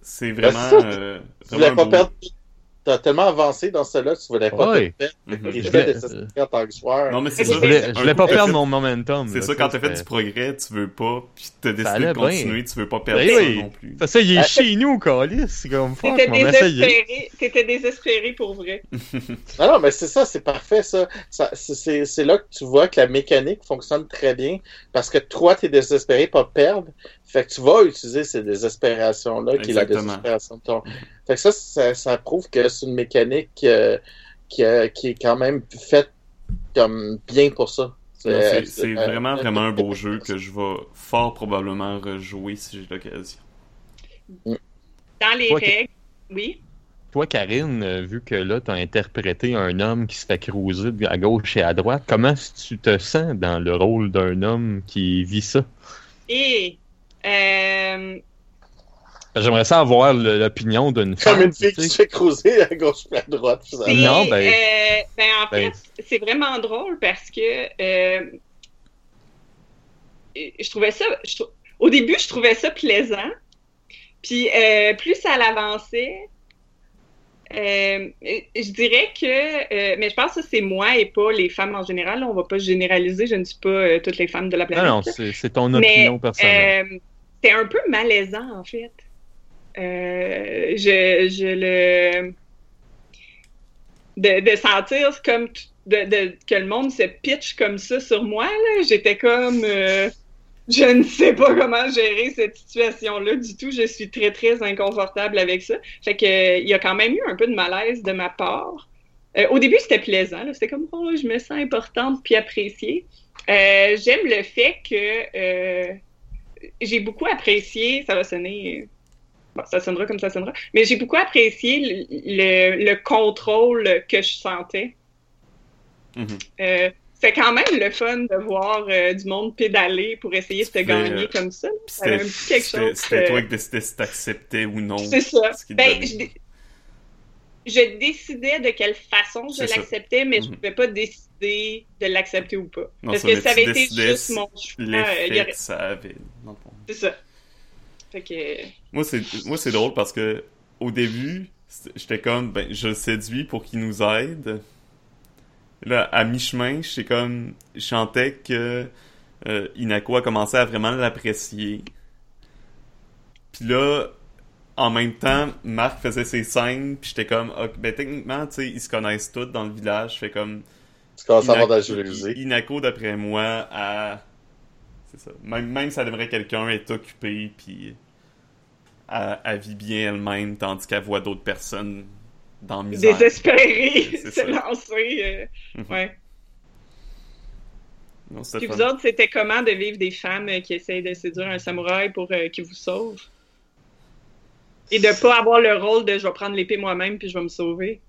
C'est vraiment. Ça, euh, Tu voulais vraiment pas beau. perdre. T'as tellement avancé dans cela, tu voulais pas Ouais. te perdre. Mhm. Et Je voulais- en tant que joueur. Non, mais c'est Je ça. je voulais, je pas que perdre mon momentum. C'est ça, quand t'as fait du progrès, tu veux pas, puis t'as décidé de bien. continuer, tu veux pas perdre Ben ça oui. non plus. Ça, il est Ah, chez nous, Calis. C'est comme fuck, T'étais désespéré, t'étais désespéré pour vrai. Non, non, mais c'est ça, c'est parfait, ça. ça c'est là que tu vois que la mécanique fonctionne très bien parce que toi, t'es désespéré pas perdre. Fait que tu vas utiliser ces désespérations-là, qui est la désespération de ton. Fait que ça, ça, ça prouve que c'est une mécanique euh, qui, euh, qui est quand même faite comme bien pour ça. C'est euh, vraiment, euh, vraiment un beau jeu que je vais fort probablement rejouer si j'ai l'occasion. Dans les règles, oui. Toi, Karine, vu que là, tu as interprété un homme qui se fait cruiser à gauche et à droite, comment est-ce que tu te sens dans le rôle d'un homme qui vit ça? Et euh, J'aimerais ça avoir l'opinion d'une Comme femme. une fille qui se fait cruiser à gauche et à droite. Non, ben- euh, ben, en ben- fait, c'est vraiment drôle parce que euh, je trouvais ça. je trou- au début, je trouvais ça plaisant. Puis euh, plus ça l'avançait, euh, je dirais que. euh, mais je pense que ça, c'est moi et pas les femmes en général. là. On va pas généraliser. Je ne suis pas euh, toutes les femmes de la planète. Non, non, c'est ton Mais, opinion personnelle. C'est un peu malaisant, en fait. Euh, je, je le. De, de sentir comme. De, que le monde se pitch comme ça sur moi, là. J'étais comme. euh, je ne sais pas comment gérer cette situation-là du tout. Je suis très, très inconfortable avec ça. Fait que, il y a quand même eu un peu de malaise de ma part. Euh, au début, c'était plaisant. C'était comme, oh, je me sens importante puis appréciée. J'aime le fait que j'ai beaucoup apprécié, ça va sonner, bon, ça sonnera comme ça sonnera, mais j'ai beaucoup apprécié le, le- le contrôle que je sentais. Euh, c'est quand même le fun de voir euh, du monde pédaler pour essayer de te gagner euh, comme ça. C'était toi qui décidais si t'acceptais ou non. C'est ça. ce Ben, je, dé- je décidais de quelle façon je l'acceptais, mais je ne pouvais pas décider de l'accepter ou pas. Non, Parce ça, que ça avait été juste mon choix. euh, L'effet aurait- ça avait. C'est ça. Fait que. Moi, c'est moi c'est drôle parce que au début, j'étais comme ben je le séduis pour qu'il nous aide. Là, à mi-chemin, j'étais comme je sentais que euh, Inako a commencé à vraiment l'apprécier. Puis là, en même temps, Marc faisait ses scènes, puis j'étais comme ben techniquement, tu sais, ils se connaissent tous dans le village, fait comme Tu commences à avoir de la Inako- jalousie. Inako, d'après moi, à... C'est ça. Même, même si elle aimerait quelqu'un, est occupée, puis elle, elle vit bien elle-même, tandis qu'elle voit d'autres personnes dans la misère. Désespéré, C'est se lancer. euh, Mhm. Ouais. Non, c'était Puis fun. vous autres, c'était comment de vivre des femmes qui essayent de séduire un samouraï pour euh, qu'il vous sauve? Et de pas avoir le rôle de je vais prendre l'épée moi-même puis je vais me sauver.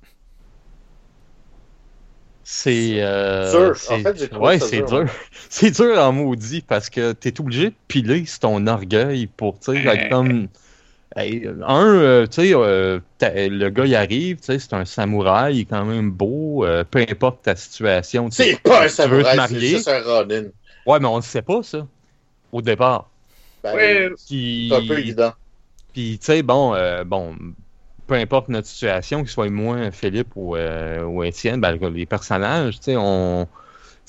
C'est. euh, Dur. En c'est- fait, j'ai trouvé Ouais, c'est dur. C'est dur en maudit parce que t'es obligé de piler sur ton orgueil pour, tu sais, Euh. être comme. Hey, un, euh, tu sais, euh, le gars il arrive, tu sais, c'est un samouraï, il est quand même beau, euh, peu importe ta situation. tu sais, C'est pas un tu veux te samouraï, c'est juste un Ronin. Ouais, mais on ne sait pas ça au départ. Ben, C'est un peu évident. puis tu sais, bon, euh, bon, peu importe notre situation, que ce soit moi, Philippe ou, euh, ou Étienne, ben, les personnages, tu sais, on.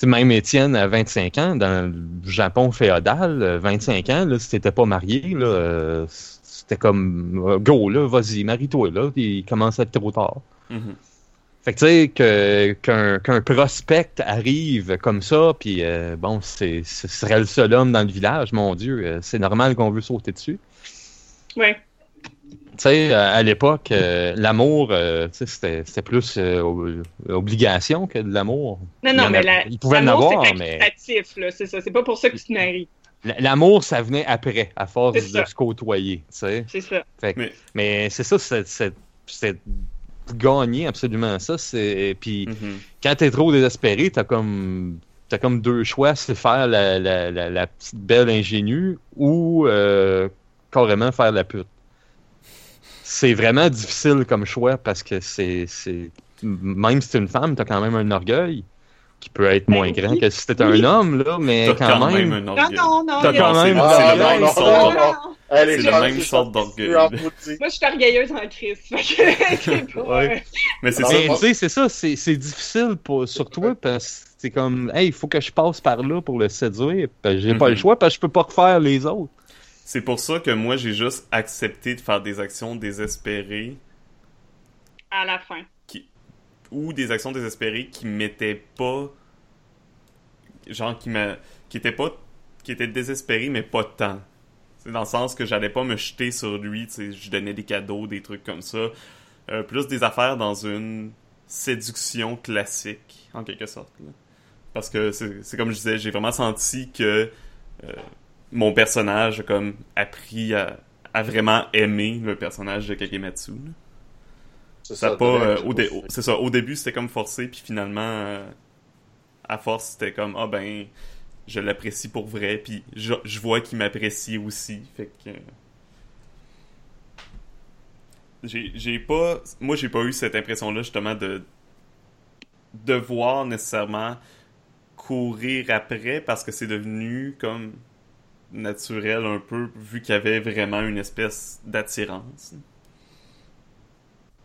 même Étienne à 25 ans, dans le Japon féodal, euh, 25 ans, là, si t'étais pas marié, là, euh, c'était comme euh, go, là, vas-y, marie-toi, là, puis il commence à être trop tard. Mhm. Fait que tu sais, que- qu'un qu'un prospect arrive comme ça, puis euh, bon, c'est ce serait le seul homme dans le village, mon Dieu, euh, c'est normal qu'on veut sauter dessus. Ouais. Tu sais, à l'époque, euh, l'amour, euh, tu sais, c'était c'était plus euh, ob- obligation que de l'amour. Non, non, mais a- la, il pouvait en l'amour, avoir, c'est mais- facultatif, là, c'est ça. C'est pas pour ça que tu te maries. L'amour, ça venait après, à force de se côtoyer, tu sais. C'est ça. Mais- Mais c'est ça, c'est- c'est c'est gagner absolument ça. C'est puis Mhm. quand t'es trop désespéré, t'as comme t'as comme deux choix, c'est faire la, la, la, la petite belle ingénue ou euh, carrément faire la pute. C'est vraiment difficile comme choix parce que c'est c'est même si t'es une femme, t'as quand même un orgueil qui peut être Ben moins oui. grand que si t'étais Oui. un homme là, mais T'as quand, même. un Non, orgueil. non, non. T'as y a- quand même c'est le non, même non, sort non, d'or- non. Allez, C'est je le pense même que sort je d'orgueil. Moi, je suis orgueilleuse en crise. Ouais. Mais c'est Non, ça. Tu sais, c'est ça, c'est difficile pour, sur toi parce que c'est comme, hey, il faut que je passe par là pour le séduire. J'ai pas Mhm. le choix parce que je peux pas refaire les autres. C'est pour ça que moi, j'ai juste accepté de faire des actions désespérées À la fin. ou des actions désespérées qui m'étaient pas genre qui m'a qui étaient pas qui étaient désespérées mais pas tant c'est dans le sens que j'allais pas me jeter sur lui tu sais je donnais des cadeaux des trucs comme ça Euh, plus des affaires dans une séduction classique en quelque sorte là. parce que c'est c'est comme je disais j'ai vraiment senti que euh, mon personnage a comme appris à, à vraiment aimer le personnage de Kagematsu. C'est Ça pas, euh, au dé- au- c'est ça, au début c'était comme forcé, puis finalement, euh, à force c'était comme, ah ben, je l'apprécie pour vrai, puis je, je vois qu'il m'apprécie aussi, fait que... J'ai j'ai pas, moi j'ai pas eu cette impression-là justement de devoir nécessairement courir après, parce que c'est devenu comme naturel un peu, vu qu'il y avait vraiment une espèce d'attirance.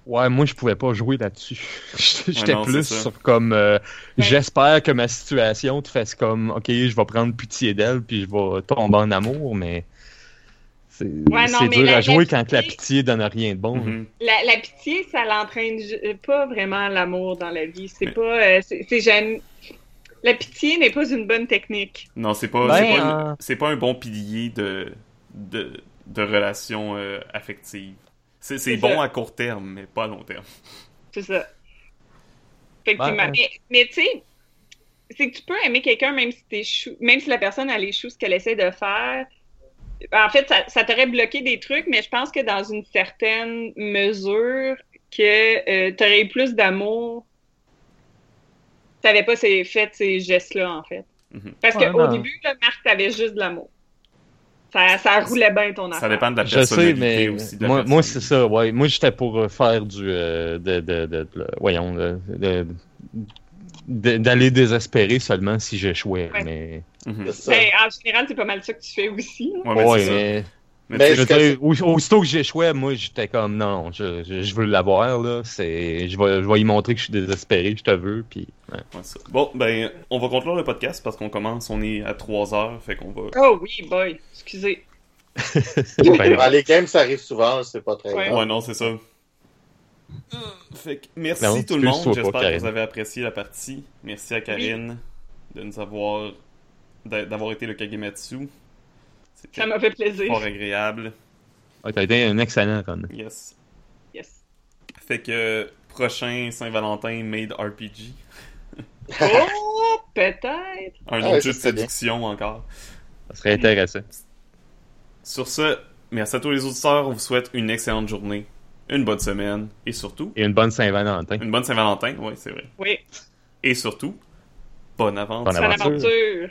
Ouais, moi, je pouvais pas jouer là-dessus. J'étais plus sur comme, euh, j'espère que ma situation te fasse comme, ok, je vais prendre pitié d'elle puis je vais tomber en amour, mais c'est Ouais, dur la- à jouer la quand la pitié- pitié donne rien de bon. Mhm. La, la pitié, ça l'entraîne pas vraiment l'amour dans la vie. C'est Mais- pas. euh, c'est c'est jamais- La pitié n'est pas une bonne technique. Non, c'est pas, Ben, c'est pas, une- euh, c'est pas un bon pilier de, de, de relations euh, affectives. C'est, bon ça. à court terme, mais pas à long terme. C'est ça. Effectivement. Ouais. Mais, mais tu sais, c'est que tu peux aimer quelqu'un même si t'es chou... même si la personne a les choux ce qu'elle essaie de faire. En fait, ça, ça t'aurait bloqué des trucs, mais je pense que dans une certaine mesure, que tu aurais eu plus d'amour. T'avais pas ces, fait ces gestes-là, en fait. Mhm. Parce Ouais, qu'au début, là, Marc, t'avais juste de l'amour. Ça, ça roulait bien ton affaire. Ça dépend de la Je sais, personnalité mais aussi. de moi, moi personne. c'est ça, ouais. Moi, j'étais pour euh, faire du. euh, de, de, de, de- voyons, de- de- de- d'aller désespérer seulement si j'échouais. Ouais. Mais. Mhm. Ben, en général, c'est pas mal ça que tu fais aussi. Ouais, mais. Mais Mais tu je sais, veux dire, au- aussitôt que j'échouais, moi, j'étais comme non, je, je, je veux l'avoir, là. C'est, je, vais, je vais y montrer que je suis désespéré, je te veux, puis. ouais. ouais, ça. Bon, ben, on va conclure le podcast parce qu'on commence, on est à 3 heures, fait qu'on va. Oh oui, boy. Excusez. Ben, Dans les games, ça arrive souvent, c'est pas très Ouais. grave. Ouais, non, c'est ça. Fait que merci Non, tout le monde. J'espère que Karine. vous avez apprécié la partie. Merci à Karine de nous avoir. d'a- d'avoir été le Kagematsu. Ça m'a fait plaisir. fort agréable. ouais, t'as été un excellent run. Yes. Yes. Fait que prochain Saint-Valentin Made RPG. Oh, peut-être. Un Ah ouais, jeu de bien. séduction encore. Ça serait intéressant. Sur ce, merci à tous les auditeurs. On vous souhaite une excellente journée, une bonne semaine et surtout Et une bonne Saint-Valentin. une bonne Saint-Valentin. Oui, c'est vrai. Oui. Et surtout, bonne aventure. Bonne aventure.